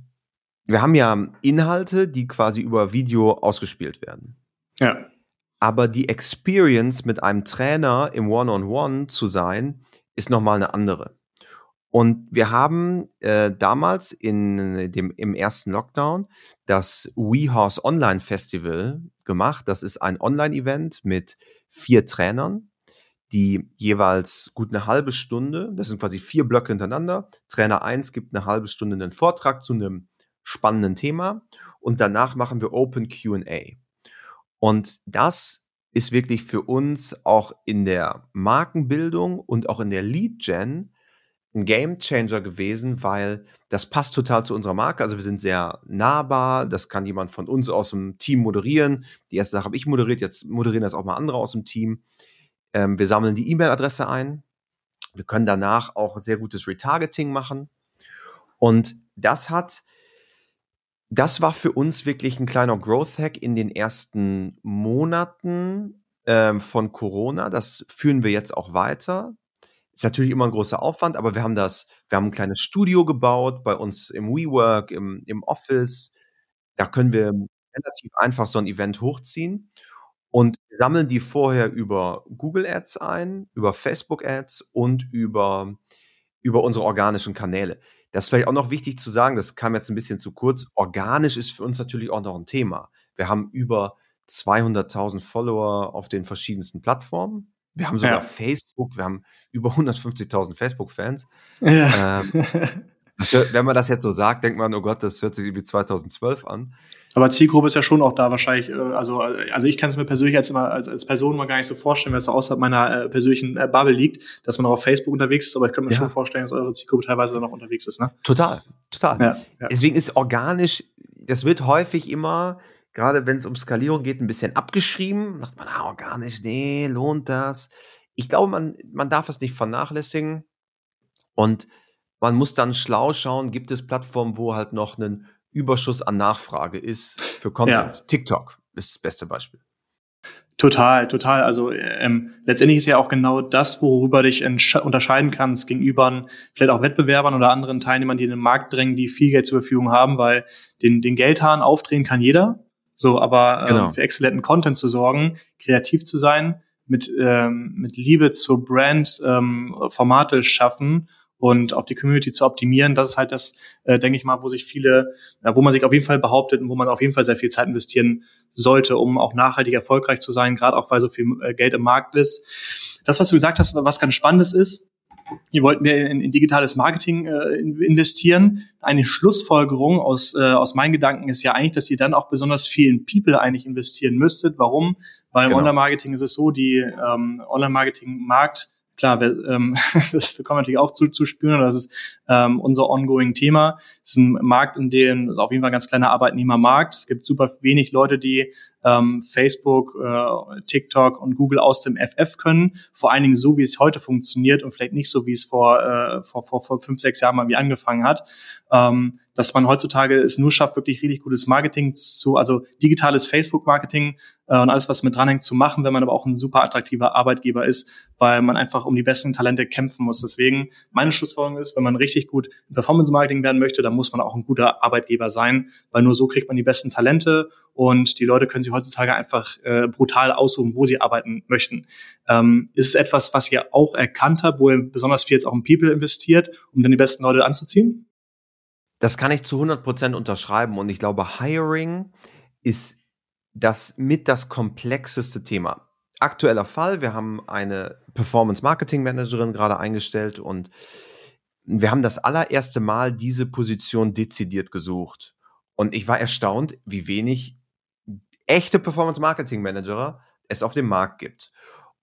wir haben ja Inhalte, die quasi über Video ausgespielt werden. Ja. Aber die Experience mit einem Trainer im One-on-One -on -One zu sein, ist nochmal eine andere. Und wir haben äh, damals in dem, im ersten Lockdown das WeHorse Online Festival gemacht. Das ist ein Online-Event mit vier Trainern die jeweils gut eine halbe Stunde, das sind quasi vier Blöcke hintereinander. Trainer 1 gibt eine halbe Stunde einen Vortrag zu einem spannenden Thema und danach machen wir Open QA. Und das ist wirklich für uns auch in der Markenbildung und auch in der Lead Gen ein Game Changer gewesen, weil das passt total zu unserer Marke. Also wir sind sehr nahbar. Das kann jemand von uns aus dem Team moderieren. Die erste Sache habe ich moderiert. Jetzt moderieren das auch mal andere aus dem Team. Ähm, wir sammeln die E-Mail-Adresse ein. Wir können danach auch sehr gutes Retargeting machen. Und das hat, das war für uns wirklich ein kleiner Growth-Hack in den ersten Monaten ähm, von Corona. Das führen wir jetzt auch weiter. Ist natürlich immer ein großer Aufwand, aber wir haben das, wir haben ein kleines Studio gebaut bei uns im WeWork, im, im Office. Da können wir relativ einfach so ein Event hochziehen. Und sammeln die vorher über Google Ads ein, über Facebook Ads und über, über unsere organischen Kanäle. Das ist vielleicht auch noch wichtig zu sagen, das kam jetzt ein bisschen zu kurz. Organisch ist für uns natürlich auch noch ein Thema. Wir haben über 200.000 Follower auf den verschiedensten Plattformen. Wir haben sogar ja. Facebook, wir haben über 150.000 Facebook-Fans. Ja. Ähm, wenn man das jetzt so sagt, denkt man, oh Gott, das hört sich wie 2012 an. Aber Zielgruppe ist ja schon auch da wahrscheinlich, äh, also, also ich kann es mir persönlich als, immer, als, als Person mal gar nicht so vorstellen, wenn es so außerhalb meiner äh, persönlichen äh, Bubble liegt, dass man auch auf Facebook unterwegs ist, aber ich kann mir ja. schon vorstellen, dass eure Zielgruppe teilweise dann auch unterwegs ist, ne? Total, total. Ja, ja. Deswegen ist organisch, das wird häufig immer, gerade wenn es um Skalierung geht, ein bisschen abgeschrieben. Sagt man, ah, organisch, nee, lohnt das? Ich glaube, man, man darf es nicht vernachlässigen. Und man muss dann schlau schauen, gibt es Plattformen, wo halt noch ein Überschuss an Nachfrage ist für Content. Ja. TikTok ist das beste Beispiel. Total, total. Also ähm, letztendlich ist ja auch genau das, worüber dich unterscheiden kannst gegenüber vielleicht auch Wettbewerbern oder anderen Teilnehmern, die in den Markt drängen, die viel Geld zur Verfügung haben, weil den, den Geldhahn aufdrehen kann jeder. So, aber ähm, genau. für exzellenten Content zu sorgen, kreativ zu sein, mit, ähm, mit Liebe zur Brand ähm, Formate schaffen und auf die Community zu optimieren. Das ist halt das, äh, denke ich mal, wo sich viele, äh, wo man sich auf jeden Fall behauptet und wo man auf jeden Fall sehr viel Zeit investieren sollte, um auch nachhaltig erfolgreich zu sein, gerade auch weil so viel äh, Geld im Markt ist. Das, was du gesagt hast, was ganz Spannendes ist, ihr wollt mehr in, in digitales Marketing äh, investieren. Eine Schlussfolgerung aus, äh, aus meinen Gedanken ist ja eigentlich, dass ihr dann auch besonders viel in People eigentlich investieren müsstet. Warum? Weil genau. im Online-Marketing ist es so, die ähm, Online-Marketing-Markt klar, wir, ähm, das bekommen wir natürlich auch zu, zu spüren. Das ist ähm, unser ongoing Thema. Es ist ein Markt, in dem es auf jeden Fall ein ganz kleiner Arbeitnehmermarkt. Es gibt super wenig Leute, die ähm, Facebook, äh, TikTok und Google aus dem FF können. Vor allen Dingen so, wie es heute funktioniert und vielleicht nicht so, wie es vor, äh, vor, vor, vor fünf, sechs Jahren mal wie angefangen hat. Ähm, dass man heutzutage es nur schafft, wirklich richtig gutes Marketing zu, also digitales Facebook-Marketing äh, und alles, was mit dranhängt, zu machen, wenn man aber auch ein super attraktiver Arbeitgeber ist, weil man einfach um die besten Talente kämpfen muss. Deswegen, meine Schlussfolgerung ist, wenn man richtig gut im Performance-Marketing werden möchte, dann muss man auch ein guter Arbeitgeber sein, weil nur so kriegt man die besten Talente und die Leute können sich heutzutage einfach äh, brutal aussuchen, wo sie arbeiten möchten. Ähm, ist es etwas, was ihr auch erkannt habt, wo ihr besonders viel jetzt auch in People investiert, um dann die besten Leute anzuziehen? Das kann ich zu 100 Prozent unterschreiben und ich glaube, Hiring ist das mit das komplexeste Thema. Aktueller Fall, wir haben eine Performance Marketing Managerin gerade eingestellt und wir haben das allererste Mal diese Position dezidiert gesucht. Und ich war erstaunt, wie wenig echte Performance Marketing Manager es auf dem Markt gibt.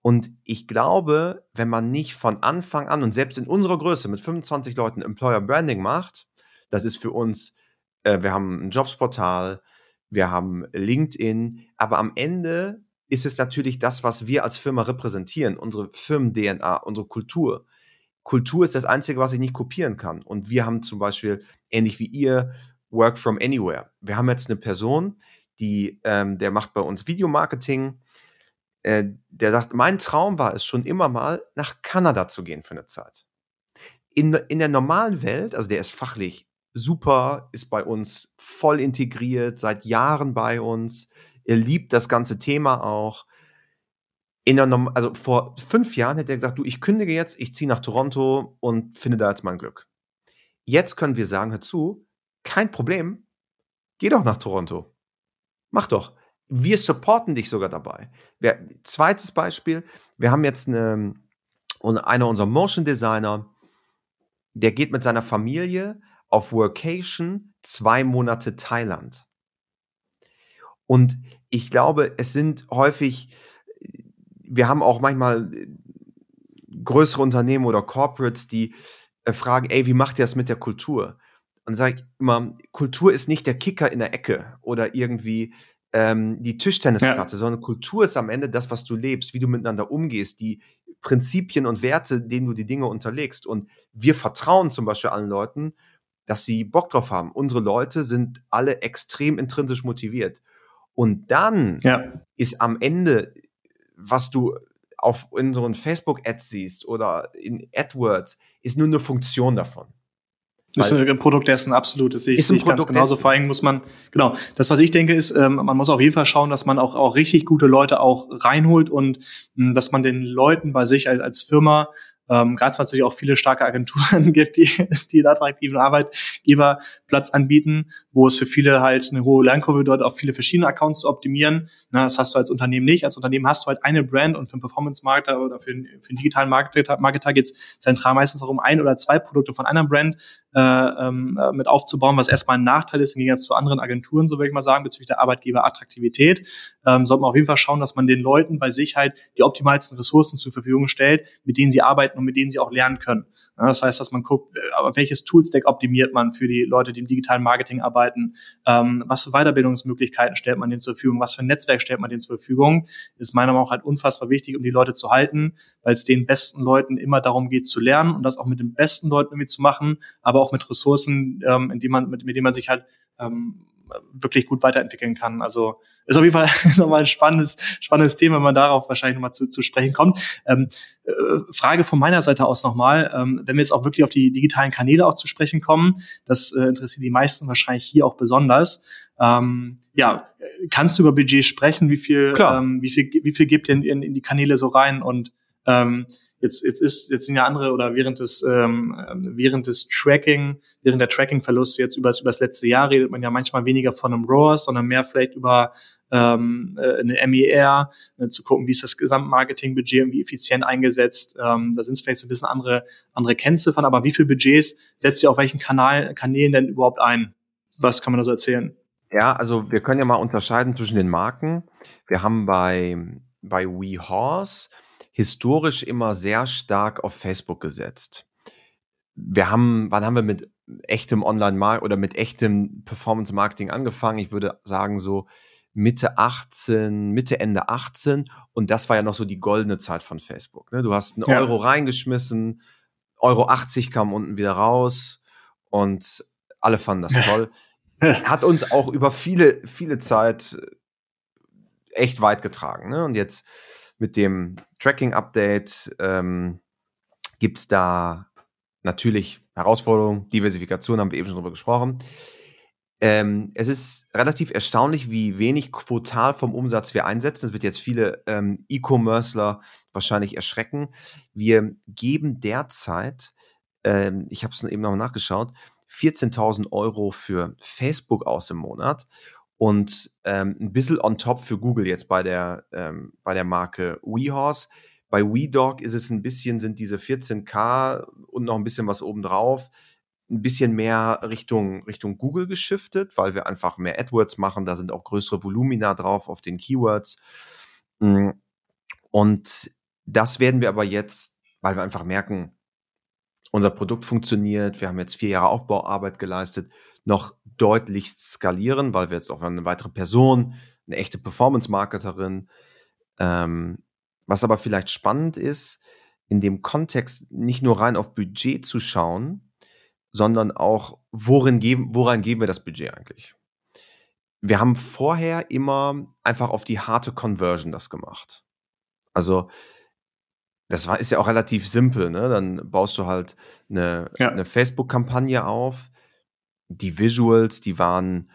Und ich glaube, wenn man nicht von Anfang an und selbst in unserer Größe mit 25 Leuten Employer Branding macht, das ist für uns, äh, wir haben ein Jobsportal, wir haben LinkedIn, aber am Ende ist es natürlich das, was wir als Firma repräsentieren, unsere Firmen-DNA, unsere Kultur. Kultur ist das Einzige, was ich nicht kopieren kann. Und wir haben zum Beispiel, ähnlich wie ihr, Work from Anywhere. Wir haben jetzt eine Person, die, ähm, der macht bei uns Videomarketing. Äh, der sagt, mein Traum war es schon immer mal, nach Kanada zu gehen für eine Zeit. In, in der normalen Welt, also der ist fachlich super, ist bei uns voll integriert, seit Jahren bei uns, er liebt das ganze Thema auch. In der Norm also vor fünf Jahren hätte er gesagt, du, ich kündige jetzt, ich ziehe nach Toronto und finde da jetzt mein Glück. Jetzt können wir sagen, hör zu, kein Problem, geh doch nach Toronto. Mach doch. Wir supporten dich sogar dabei. Wir, zweites Beispiel, wir haben jetzt eine, einer unserer Motion Designer, der geht mit seiner Familie auf Workation zwei Monate Thailand. Und ich glaube, es sind häufig, wir haben auch manchmal äh, größere Unternehmen oder Corporates, die äh, fragen, ey, wie macht ihr das mit der Kultur? Und sage ich immer, Kultur ist nicht der Kicker in der Ecke oder irgendwie ähm, die Tischtennisplatte, ja. sondern Kultur ist am Ende das, was du lebst, wie du miteinander umgehst, die Prinzipien und Werte, denen du die Dinge unterlegst. Und wir vertrauen zum Beispiel allen Leuten, dass sie Bock drauf haben. Unsere Leute sind alle extrem intrinsisch motiviert. Und dann ja. ist am Ende, was du auf unseren Facebook-Ads siehst oder in AdWords, ist nur eine Funktion davon. Das ist ein Produkt dessen, absolut. Das sehe ich, ist ein ich ganz genauso. Vor allem muss man, genau, das, was ich denke, ist, ähm, man muss auf jeden Fall schauen, dass man auch, auch richtig gute Leute auch reinholt und mh, dass man den Leuten bei sich als, als Firma ähm, Gerade es natürlich auch viele starke Agenturen gibt, die, die einen attraktiven Arbeitgeberplatz anbieten, wo es für viele halt eine hohe Lernkurve bedeutet, auf viele verschiedene Accounts zu optimieren. Na, das hast du als Unternehmen nicht. Als Unternehmen hast du halt eine Brand und für einen Performance-Marketer oder für einen, für einen digitalen Marketer, Marketer geht es zentral meistens darum, ein oder zwei Produkte von einer Brand äh, ähm, äh, mit aufzubauen, was erstmal ein Nachteil ist im Gegensatz zu anderen Agenturen, so würde ich mal sagen, bezüglich der Arbeitgeberattraktivität. Ähm, sollte man auf jeden Fall schauen, dass man den Leuten bei sich halt die optimalsten Ressourcen zur Verfügung stellt, mit denen sie arbeiten und mit denen sie auch lernen können. Das heißt, dass man guckt, äh, welches Toolstack optimiert man für die Leute, die im digitalen Marketing arbeiten, ähm, was für Weiterbildungsmöglichkeiten stellt man denen zur Verfügung, was für ein Netzwerk stellt man denen zur Verfügung, ist meiner Meinung nach halt unfassbar wichtig, um die Leute zu halten, weil es den besten Leuten immer darum geht zu lernen und das auch mit den besten Leuten irgendwie zu machen, aber auch mit Ressourcen, ähm, in man, mit, mit denen man sich halt ähm, wirklich gut weiterentwickeln kann. Also ist auf jeden Fall nochmal ein spannendes, spannendes Thema, wenn man darauf wahrscheinlich nochmal zu, zu sprechen kommt. Ähm, äh, Frage von meiner Seite aus nochmal, ähm, wenn wir jetzt auch wirklich auf die digitalen Kanäle auch zu sprechen kommen, das äh, interessiert die meisten wahrscheinlich hier auch besonders. Ähm, ja, kannst du über Budget sprechen? Wie viel, ähm, wie viel, wie viel gibt ihr in, in, in die Kanäle so rein und ähm, Jetzt, jetzt ist, jetzt sind ja andere oder während des, ähm, während des Tracking, während der Tracking-Verluste jetzt über über das letzte Jahr redet man ja manchmal weniger von einem ROAS, sondern mehr vielleicht über ähm, äh, eine MER, äh, zu gucken, wie ist das Gesamtmarketing-Budget und wie effizient eingesetzt. Ähm, da sind es vielleicht so ein bisschen andere, andere Kennziffern, aber wie viel Budgets setzt ihr auf welchen Kanal, Kanälen denn überhaupt ein? Was kann man da so erzählen? Ja, also wir können ja mal unterscheiden zwischen den Marken. Wir haben bei, bei WeHorse historisch immer sehr stark auf Facebook gesetzt. Wir haben, wann haben wir mit echtem Online-Marketing oder mit echtem Performance-Marketing angefangen? Ich würde sagen so Mitte 18, Mitte, Ende 18 und das war ja noch so die goldene Zeit von Facebook. Ne? Du hast einen ja. Euro reingeschmissen, Euro 80 kam unten wieder raus und alle fanden das toll. Hat uns auch über viele, viele Zeit echt weit getragen. Ne? Und jetzt mit dem Tracking-Update ähm, gibt es da natürlich Herausforderung, Diversifikation haben wir eben schon drüber gesprochen. Ähm, es ist relativ erstaunlich, wie wenig quotal vom Umsatz wir einsetzen. Das wird jetzt viele ähm, E-Commercer wahrscheinlich erschrecken. Wir geben derzeit, ähm, ich habe es eben noch nachgeschaut, 14.000 Euro für Facebook aus im Monat und ähm, ein bisschen on top für Google jetzt bei der, ähm, bei der Marke WeHorse. Bei WeDog ist es ein bisschen, sind diese 14k und noch ein bisschen was obendrauf ein bisschen mehr Richtung, Richtung Google geschiftet, weil wir einfach mehr AdWords machen. Da sind auch größere Volumina drauf auf den Keywords. Mm. Und das werden wir aber jetzt, weil wir einfach merken, unser Produkt funktioniert, wir haben jetzt vier Jahre Aufbauarbeit geleistet, noch deutlichst skalieren, weil wir jetzt auch eine weitere Person, eine echte Performance-Marketerin, ähm, was aber vielleicht spannend ist, in dem Kontext nicht nur rein auf Budget zu schauen, sondern auch, worin geben, woran geben wir das Budget eigentlich? Wir haben vorher immer einfach auf die harte Conversion das gemacht. Also, das war, ist ja auch relativ simpel, ne? Dann baust du halt eine, ja. eine Facebook-Kampagne auf. Die Visuals, die waren,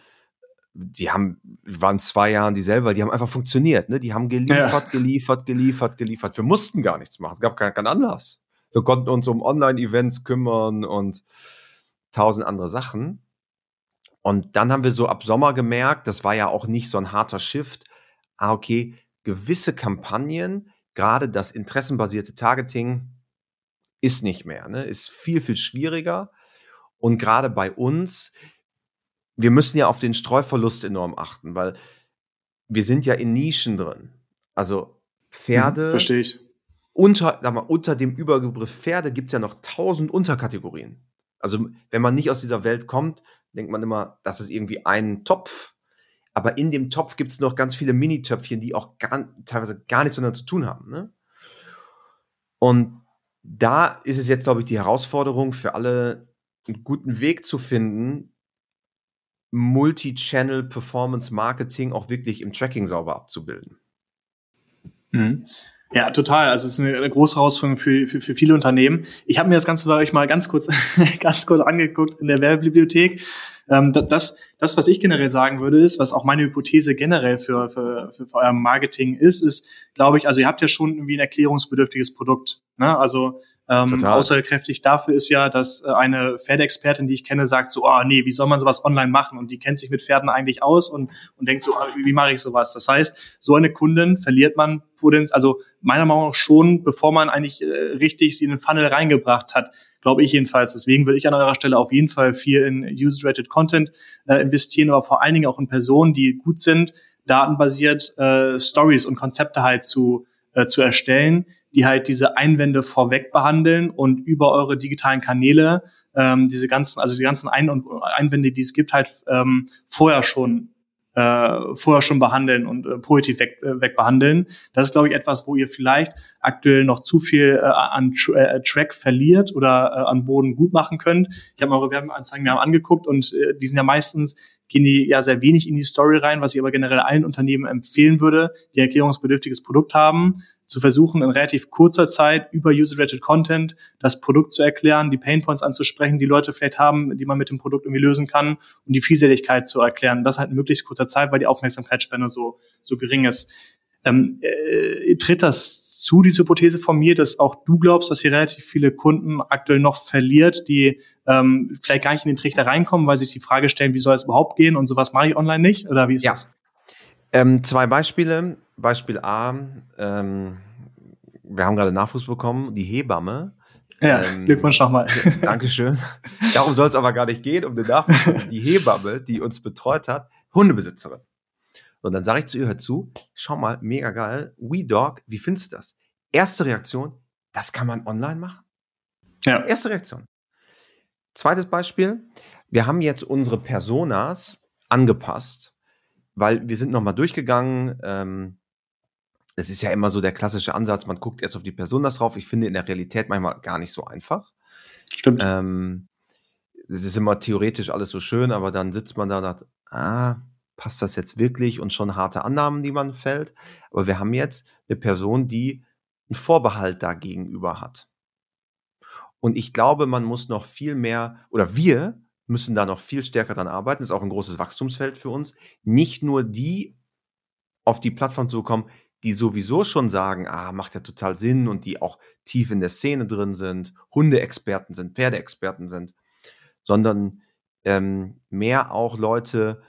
die haben, waren zwei Jahren dieselbe, die haben einfach funktioniert, ne? Die haben geliefert, ja. geliefert, geliefert, geliefert. Wir mussten gar nichts machen. Es gab keinen Anlass. Wir konnten uns um Online-Events kümmern und tausend andere Sachen. Und dann haben wir so ab Sommer gemerkt, das war ja auch nicht so ein harter Shift. Ah, okay, gewisse Kampagnen, gerade das interessenbasierte Targeting ist nicht mehr, ne? ist viel, viel schwieriger. Und gerade bei uns, wir müssen ja auf den Streuverlust enorm achten, weil wir sind ja in Nischen drin. Also Pferde. Hm, verstehe ich. Unter, sag mal, unter dem Überbegriff Pferde gibt es ja noch tausend Unterkategorien. Also wenn man nicht aus dieser Welt kommt, denkt man immer, das ist irgendwie ein Topf. Aber in dem Topf gibt es noch ganz viele Mini-Töpfchen, die auch gar, teilweise gar nichts miteinander zu tun haben. Ne? Und da ist es jetzt, glaube ich, die Herausforderung für alle, einen guten Weg zu finden, Multi-Channel Performance Marketing auch wirklich im Tracking sauber abzubilden. Mhm. Ja, total. Also es ist eine, große Herausforderung für, für, für viele Unternehmen. Ich habe mir das Ganze bei euch mal ganz kurz, ganz kurz angeguckt in der Werbebibliothek. Ähm, das, das, was ich generell sagen würde, ist, was auch meine Hypothese generell für, für, für, für euer Marketing ist, ist, glaube ich, also ihr habt ja schon irgendwie ein erklärungsbedürftiges Produkt. Ne? Also ähm, aussagekräftig dafür ist ja, dass äh, eine Pferdeexpertin, die ich kenne, sagt so, oh nee, wie soll man sowas online machen? Und die kennt sich mit Pferden eigentlich aus und, und denkt so, wie, wie mache ich sowas? Das heißt, so eine Kundin verliert man, also meiner Meinung nach schon, bevor man eigentlich äh, richtig sie in den Funnel reingebracht hat, glaube ich jedenfalls. Deswegen würde ich an eurer Stelle auf jeden Fall viel in User-Rated Content äh, investieren, aber vor allen Dingen auch in Personen, die gut sind, datenbasiert äh, Stories und Konzepte halt zu, äh, zu erstellen, die halt diese Einwände vorweg behandeln und über eure digitalen Kanäle ähm, diese ganzen, also die ganzen Ein und Einwände, die es gibt, halt ähm, vorher schon äh, vorher schon behandeln und äh, positiv weg, äh, wegbehandeln. Das ist, glaube ich, etwas, wo ihr vielleicht aktuell noch zu viel äh, an äh, Track verliert oder äh, an Boden gut machen könnt. Ich habe eure Werbeanzeigen mir angeguckt und äh, die sind ja meistens gehen die ja sehr wenig in die Story rein, was ich aber generell allen Unternehmen empfehlen würde, die erklärungsbedürftiges Produkt haben, zu versuchen, in relativ kurzer Zeit über User-Rated Content das Produkt zu erklären, die Painpoints anzusprechen, die Leute vielleicht haben, die man mit dem Produkt irgendwie lösen kann und die Vielseitigkeit zu erklären. Das halt in möglichst kurzer Zeit, weil die Aufmerksamkeitsspanne so, so gering ist. Ähm, äh, tritt das zu, diese Hypothese von mir, dass auch du glaubst, dass ihr relativ viele Kunden aktuell noch verliert, die ähm, vielleicht gar nicht in den Trichter reinkommen, weil sie sich die Frage stellen, wie soll es überhaupt gehen und sowas mache ich online nicht? Oder wie ist ja. das? Ähm, zwei Beispiele. Beispiel A, ähm, wir haben gerade Nachwuchs bekommen, die Hebamme. Ja, ähm, Glückwunsch nochmal. Dankeschön. Darum soll es aber gar nicht gehen, um den Nachwuchs. Die Hebamme, die uns betreut hat, Hundebesitzerin. Und dann sage ich zu ihr, hör zu, schau mal, mega geil, WeDog, wie findest du das? Erste Reaktion, das kann man online machen. Ja. Erste Reaktion. Zweites Beispiel, wir haben jetzt unsere Personas angepasst, weil wir sind nochmal durchgegangen, ähm, das ist ja immer so der klassische Ansatz, man guckt erst auf die Personas drauf. Ich finde in der Realität manchmal gar nicht so einfach. Stimmt. Ähm, es ist immer theoretisch alles so schön, aber dann sitzt man da und sagt, ah, passt das jetzt wirklich und schon harte Annahmen, die man fällt. Aber wir haben jetzt eine Person, die einen Vorbehalt dagegenüber hat. Und ich glaube, man muss noch viel mehr, oder wir müssen da noch viel stärker dran arbeiten. Das ist auch ein großes Wachstumsfeld für uns. Nicht nur die auf die Plattform zu bekommen, die sowieso schon sagen, ah, macht ja total Sinn und die auch tief in der Szene drin sind, Hundeexperten sind, Pferdeexperten sind, sondern ähm, mehr auch Leute,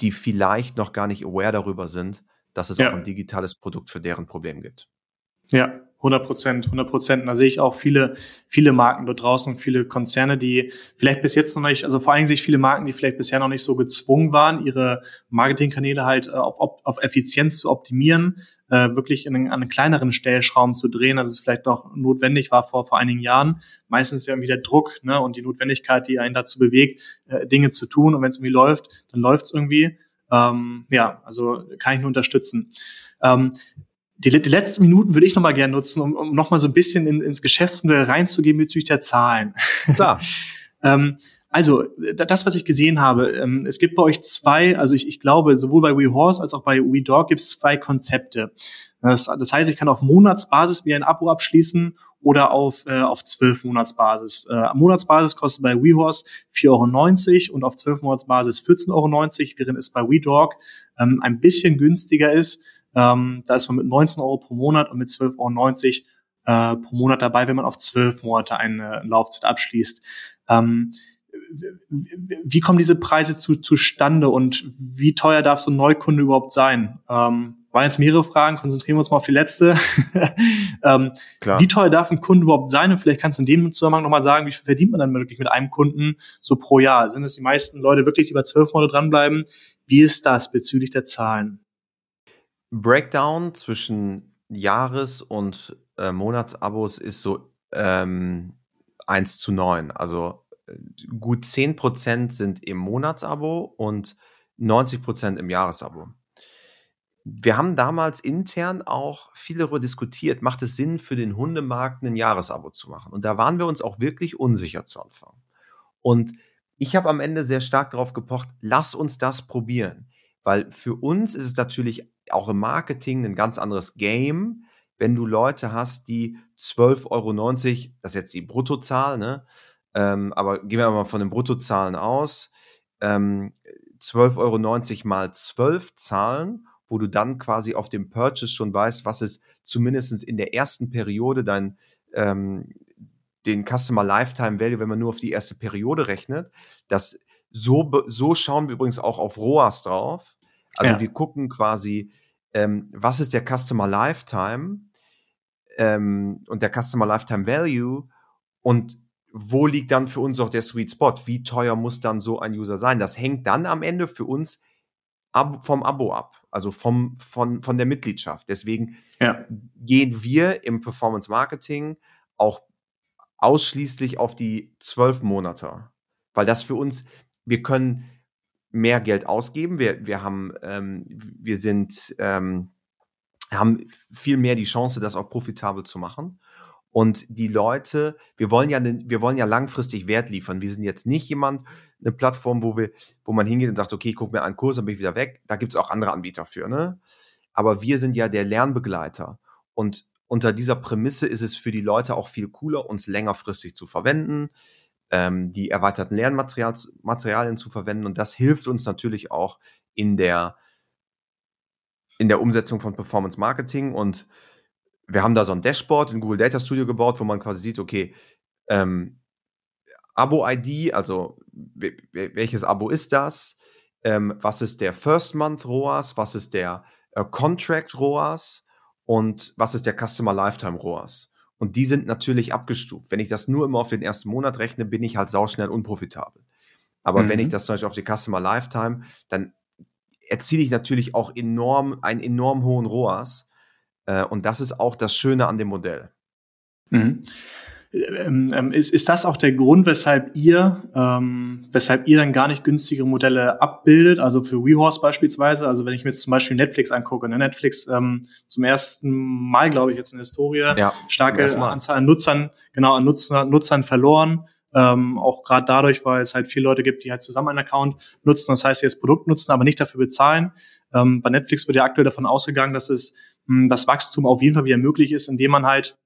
die vielleicht noch gar nicht aware darüber sind, dass es ja. auch ein digitales Produkt für deren Problem gibt. Ja, 100 Prozent, 100 Prozent. Da sehe ich auch viele, viele Marken dort draußen, viele Konzerne, die vielleicht bis jetzt noch nicht, also vor allem sehe ich viele Marken, die vielleicht bisher noch nicht so gezwungen waren, ihre Marketingkanäle halt äh, auf, auf Effizienz zu optimieren, äh, wirklich in einen, an einen kleineren Stellschrauben zu drehen, als es vielleicht noch notwendig war vor, vor einigen Jahren. Meistens ist ja irgendwie der Druck ne, und die Notwendigkeit, die einen dazu bewegt, äh, Dinge zu tun. Und wenn es irgendwie läuft, dann läuft es irgendwie. Ähm, ja, also kann ich nur unterstützen. Ähm, die, die letzten Minuten würde ich noch mal gerne nutzen, um, um noch mal so ein bisschen in, ins Geschäftsmodell reinzugehen bezüglich der Zahlen. Klar. ähm, also, das, was ich gesehen habe, ähm, es gibt bei euch zwei, also ich, ich glaube, sowohl bei WeHorse als auch bei WeDog gibt es zwei Konzepte. Das, das heißt, ich kann auf Monatsbasis mir ein Abo abschließen oder auf, äh, auf 12 Monatsbasis. Äh, Monatsbasis kostet bei WeHorse 4,90 Euro und auf 12 Monatsbasis 14,90 Euro, während es bei WeDog ähm, ein bisschen günstiger ist. Ähm, da ist man mit 19 Euro pro Monat und mit 12,90 Euro äh, pro Monat dabei, wenn man auf 12 Monate eine Laufzeit abschließt. Ähm, wie kommen diese Preise zu, zustande und wie teuer darf so ein Neukunde überhaupt sein? Ähm, waren jetzt mehrere Fragen, konzentrieren wir uns mal auf die letzte. ähm, wie teuer darf ein Kunde überhaupt sein? Und vielleicht kannst du in dem Zusammenhang nochmal sagen, wie viel verdient man dann wirklich mit einem Kunden so pro Jahr? Sind es die meisten Leute wirklich, die über zwölf Monate dranbleiben? Wie ist das bezüglich der Zahlen? Breakdown zwischen Jahres- und äh, Monatsabos ist so ähm, 1 zu 9. Also äh, gut 10% sind im Monatsabo und 90% im Jahresabo. Wir haben damals intern auch viel darüber diskutiert, macht es Sinn für den Hundemarkt ein Jahresabo zu machen? Und da waren wir uns auch wirklich unsicher zu Anfang. Und ich habe am Ende sehr stark darauf gepocht, lass uns das probieren. Weil für uns ist es natürlich auch im Marketing ein ganz anderes Game, wenn du Leute hast, die 12,90 Euro, das ist jetzt die Bruttozahl, ne? Ähm, aber gehen wir mal von den Bruttozahlen aus, ähm, 12,90 Euro mal 12 zahlen, wo du dann quasi auf dem Purchase schon weißt, was ist zumindest in der ersten Periode dein, ähm, den Customer Lifetime Value, wenn man nur auf die erste Periode rechnet. Das, so, so schauen wir übrigens auch auf ROAS drauf. Also ja. wir gucken quasi, ähm, was ist der Customer Lifetime ähm, und der Customer Lifetime Value und wo liegt dann für uns auch der Sweet Spot? Wie teuer muss dann so ein User sein? Das hängt dann am Ende für uns ab, vom Abo ab, also vom, von, von der Mitgliedschaft. Deswegen ja. gehen wir im Performance Marketing auch ausschließlich auf die zwölf Monate, weil das für uns, wir können mehr Geld ausgeben. Wir, wir haben, ähm, wir sind, ähm, haben viel mehr die Chance, das auch profitabel zu machen. Und die Leute, wir wollen ja, wir wollen ja langfristig Wert liefern. Wir sind jetzt nicht jemand, eine Plattform, wo wir, wo man hingeht und sagt, okay, ich gucke mir einen Kurs, dann bin ich wieder weg. Da gibt es auch andere Anbieter für, ne? Aber wir sind ja der Lernbegleiter. Und unter dieser Prämisse ist es für die Leute auch viel cooler, uns längerfristig zu verwenden ähm, die erweiterten Lernmaterialien zu verwenden. Und das hilft uns natürlich auch in der, in der Umsetzung von Performance Marketing. Und wir haben da so ein Dashboard in Google Data Studio gebaut, wo man quasi sieht, okay, ähm, Abo-ID, also welches Abo ist das? Ähm, was ist der First Month ROAS? Was ist der äh, Contract ROAS? Und was ist der Customer Lifetime ROAS? Und die sind natürlich abgestuft. Wenn ich das nur immer auf den ersten Monat rechne, bin ich halt sauschnell unprofitabel. Aber mhm. wenn ich mhm. das zum Beispiel auf die Customer Lifetime, dann erziele ich natürlich auch enorm, einen enorm hohen ROAS. Äh, und das ist auch das Schöne an dem Modell. Mhm. Ähm, ähm, ist, ist das auch der Grund, weshalb ihr, ähm, weshalb ihr dann gar nicht günstige Modelle abbildet? Also für WeHorse beispielsweise. Also wenn ich mir jetzt zum Beispiel Netflix angucke, ne? Netflix ähm, zum ersten Mal, glaube ich, jetzt in der Historie, ja, starke Anzahl an Nutzern, genau, an Nutzer, Nutzern verloren. Ähm, auch gerade dadurch, weil es halt viele Leute gibt, die halt zusammen einen Account nutzen. Das heißt, sie das Produkt nutzen, aber nicht dafür bezahlen. Ähm, bei Netflix wird ja aktuell davon ausgegangen, dass es mh, hm, das Wachstum auf jeden Fall wieder möglich ist, indem man halt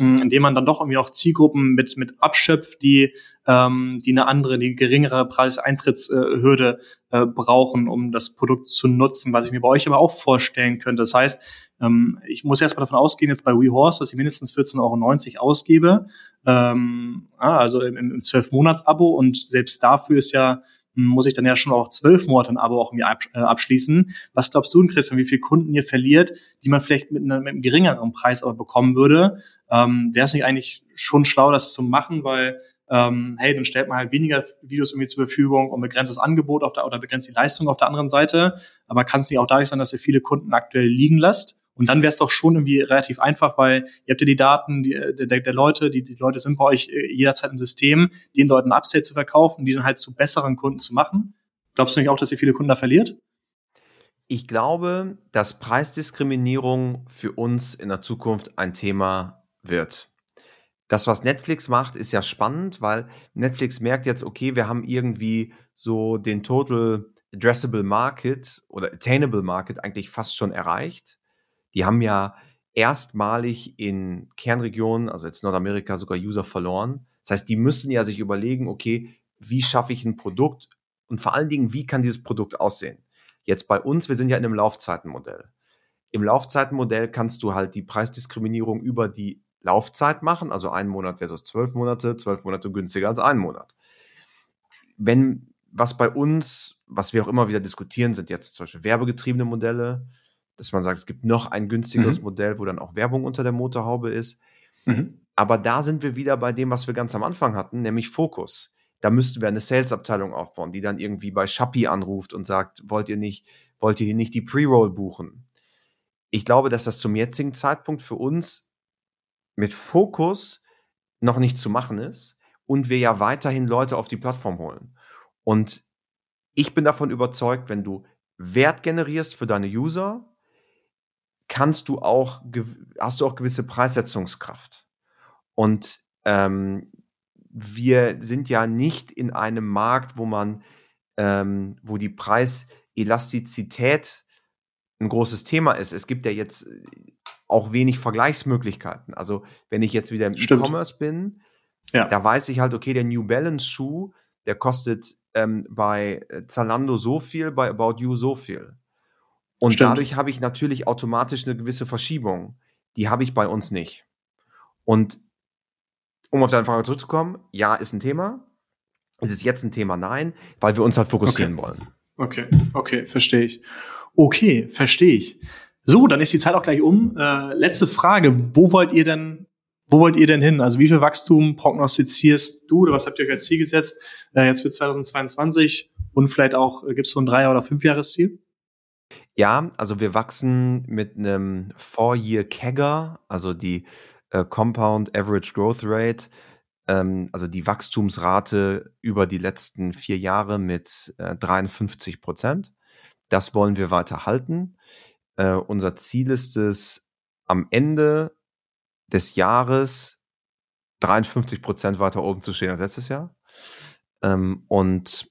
indem man dann doch irgendwie auch Zielgruppen mit, mit abschöpft, die, ähm, die eine andere, die geringere Preiseintrittsхürde äh, brauchen, um das Produkt zu nutzen, was ich mir bei euch aber auch vorstellen könnte. Das heißt, ähm, ich muss erstmal davon ausgehen, jetzt bei WeHorse, dass ich mindestens 14,90 Euro ausgebe, ähm, also im, im 12-Monats-Abo und selbst dafür ist ja muss ich dann ja schon auch zwölf Monate ein Abo auch irgendwie äh, abschließen. Was glaubst du, Christian, wie viele Kunden ihr verliert, die man vielleicht mit, einer, mit einem geringeren Preis aber bekommen würde? Ähm, Wäre es nicht eigentlich schon schlau, das zu machen, weil ähm, hey, dann stellt man halt weniger Videos irgendwie zur Verfügung und begrenzt das Angebot auf der, oder begrenzt die Leistung auf der anderen Seite. Aber kann es nicht auch dadurch sein, dass ihr viele Kunden aktuell liegen lasst? Und dann wäre es doch schon irgendwie relativ einfach, weil ihr habt ja die Daten die, der, der Leute, die, die Leute sind bei euch äh, jederzeit im System, den Leuten Upstate zu verkaufen, die dann halt zu besseren Kunden zu machen. Glaubst du nicht auch, dass ihr viele Kunden da verliert? Ich glaube, dass Preisdiskriminierung für uns in der Zukunft ein Thema wird. Das, was Netflix macht, ist ja spannend, weil Netflix merkt jetzt, okay, wir haben irgendwie so den Total Addressable Market oder Attainable Market eigentlich fast schon erreicht. Die haben ja erstmalig in Kernregionen, also jetzt Nordamerika, sogar User verloren. Das heißt, die müssen ja sich überlegen, okay, wie schaffe ich ein Produkt und vor allen Dingen, wie kann dieses Produkt aussehen? Jetzt bei uns, wir sind ja in einem Laufzeitenmodell. Im Laufzeitenmodell kannst du halt die Preisdiskriminierung über die Laufzeit machen, also ein Monat versus zwölf Monate, zwölf Monate günstiger als ein Monat. Wenn was bei uns, was wir auch immer wieder diskutieren, sind jetzt zum Beispiel werbegetriebene Modelle, dass man sagt, es gibt noch ein günstigeres mhm. Modell, wo dann auch Werbung unter der Motorhaube ist. Mhm. Aber da sind wir wieder bei dem, was wir ganz am Anfang hatten, nämlich Fokus. Da müssten wir eine Sales-Abteilung aufbauen, die dann irgendwie bei Shopee anruft und sagt, wollt ihr nicht, wollt ihr nicht die Pre-Roll buchen? Ich glaube, dass das zum jetzigen Zeitpunkt für uns mit Fokus noch nicht zu machen ist und wir ja weiterhin Leute auf die Plattform holen. Und ich bin davon überzeugt, wenn du Wert generierst für deine User, kannst du auch, hast du auch gewisse Preissetzungskraft. Und ähm, wir sind ja nicht in einem Markt, wo man, ähm, wo die Preiselastizität ein großes Thema ist. Es gibt ja jetzt äh, auch wenig Vergleichsmöglichkeiten. Also wenn ich jetzt wieder im E-Commerce bin, ja. da weiß ich halt, okay, der New Balance Schuh, der kostet ähm, bei Zalando so viel, bei About You so viel. Und Stimmt. dadurch habe ich natürlich automatisch eine gewisse Verschiebung. Die habe ich bei uns nicht. Und um auf deine Frage zurückzukommen, ja, ist ein Thema. Ist es jetzt ein Thema? Nein, weil wir uns halt fokussieren okay. wollen. Okay, okay, verstehe ich. Okay, verstehe ich. So, dann ist die Zeit auch gleich um. Äh, letzte Frage. Wo wollt ihr denn, wo wollt ihr denn hin? Also wie viel Wachstum prognostizierst du oder was habt ihr euch als Ziel gesetzt? Äh, jetzt für 2022 und vielleicht auch, äh, gibt es so ein Drei- oder Fünfjahresziel? Ja, also wir wachsen mit einem Four-Year CAGR, also die äh, Compound Average Growth Rate, ähm, also die Wachstumsrate über die letzten vier Jahre mit äh, 53 Prozent. Das wollen wir weiter halten. Äh, unser Ziel ist es, am Ende des Jahres 53 Prozent weiter oben zu stehen als letztes Jahr. Ähm, und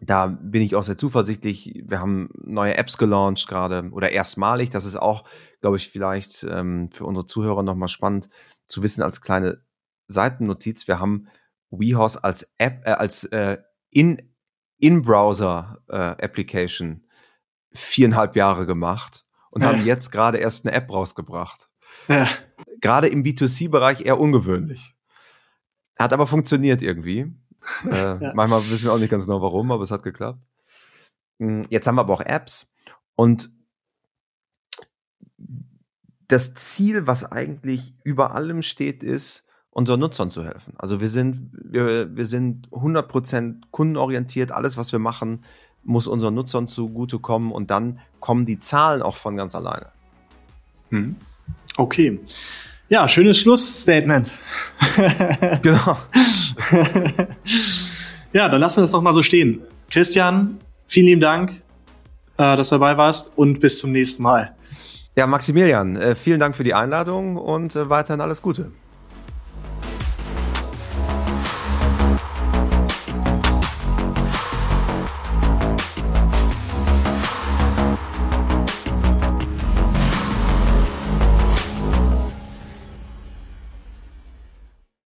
da bin ich auch sehr zuversichtlich. Wir haben neue Apps gelauncht gerade oder erstmalig. Das ist auch, glaube ich, vielleicht ähm, für unsere Zuhörer nochmal spannend zu wissen als kleine Seitennotiz. Wir haben WeHorse als App, äh, als äh, in In-Browser äh, Application viereinhalb Jahre gemacht und ja. haben jetzt gerade erst eine App rausgebracht. Ja. Gerade im B2C-Bereich eher ungewöhnlich. Hat aber funktioniert irgendwie. Äh, ja. Manchmal wissen wir auch nicht ganz genau warum, aber es hat geklappt. Hm, jetzt haben wir aber auch Apps und das Ziel, was eigentlich über allem steht, ist, unseren Nutzern zu helfen. Also wir sind, wir, wir sind 100% kundenorientiert. Alles, was wir machen, muss unseren Nutzern zugutekommen und dann kommen die Zahlen auch von ganz alleine. Hm. Okay. Ja, schönes Schlussstatement. genau. ja, dann lassen wir das doch mal so stehen. Christian, vielen lieben Dank, äh, dass du dabei warst und bis zum nächsten Mal. Ja, Maximilian, äh, vielen Dank für die Einladung und äh, weiterhin alles Gute.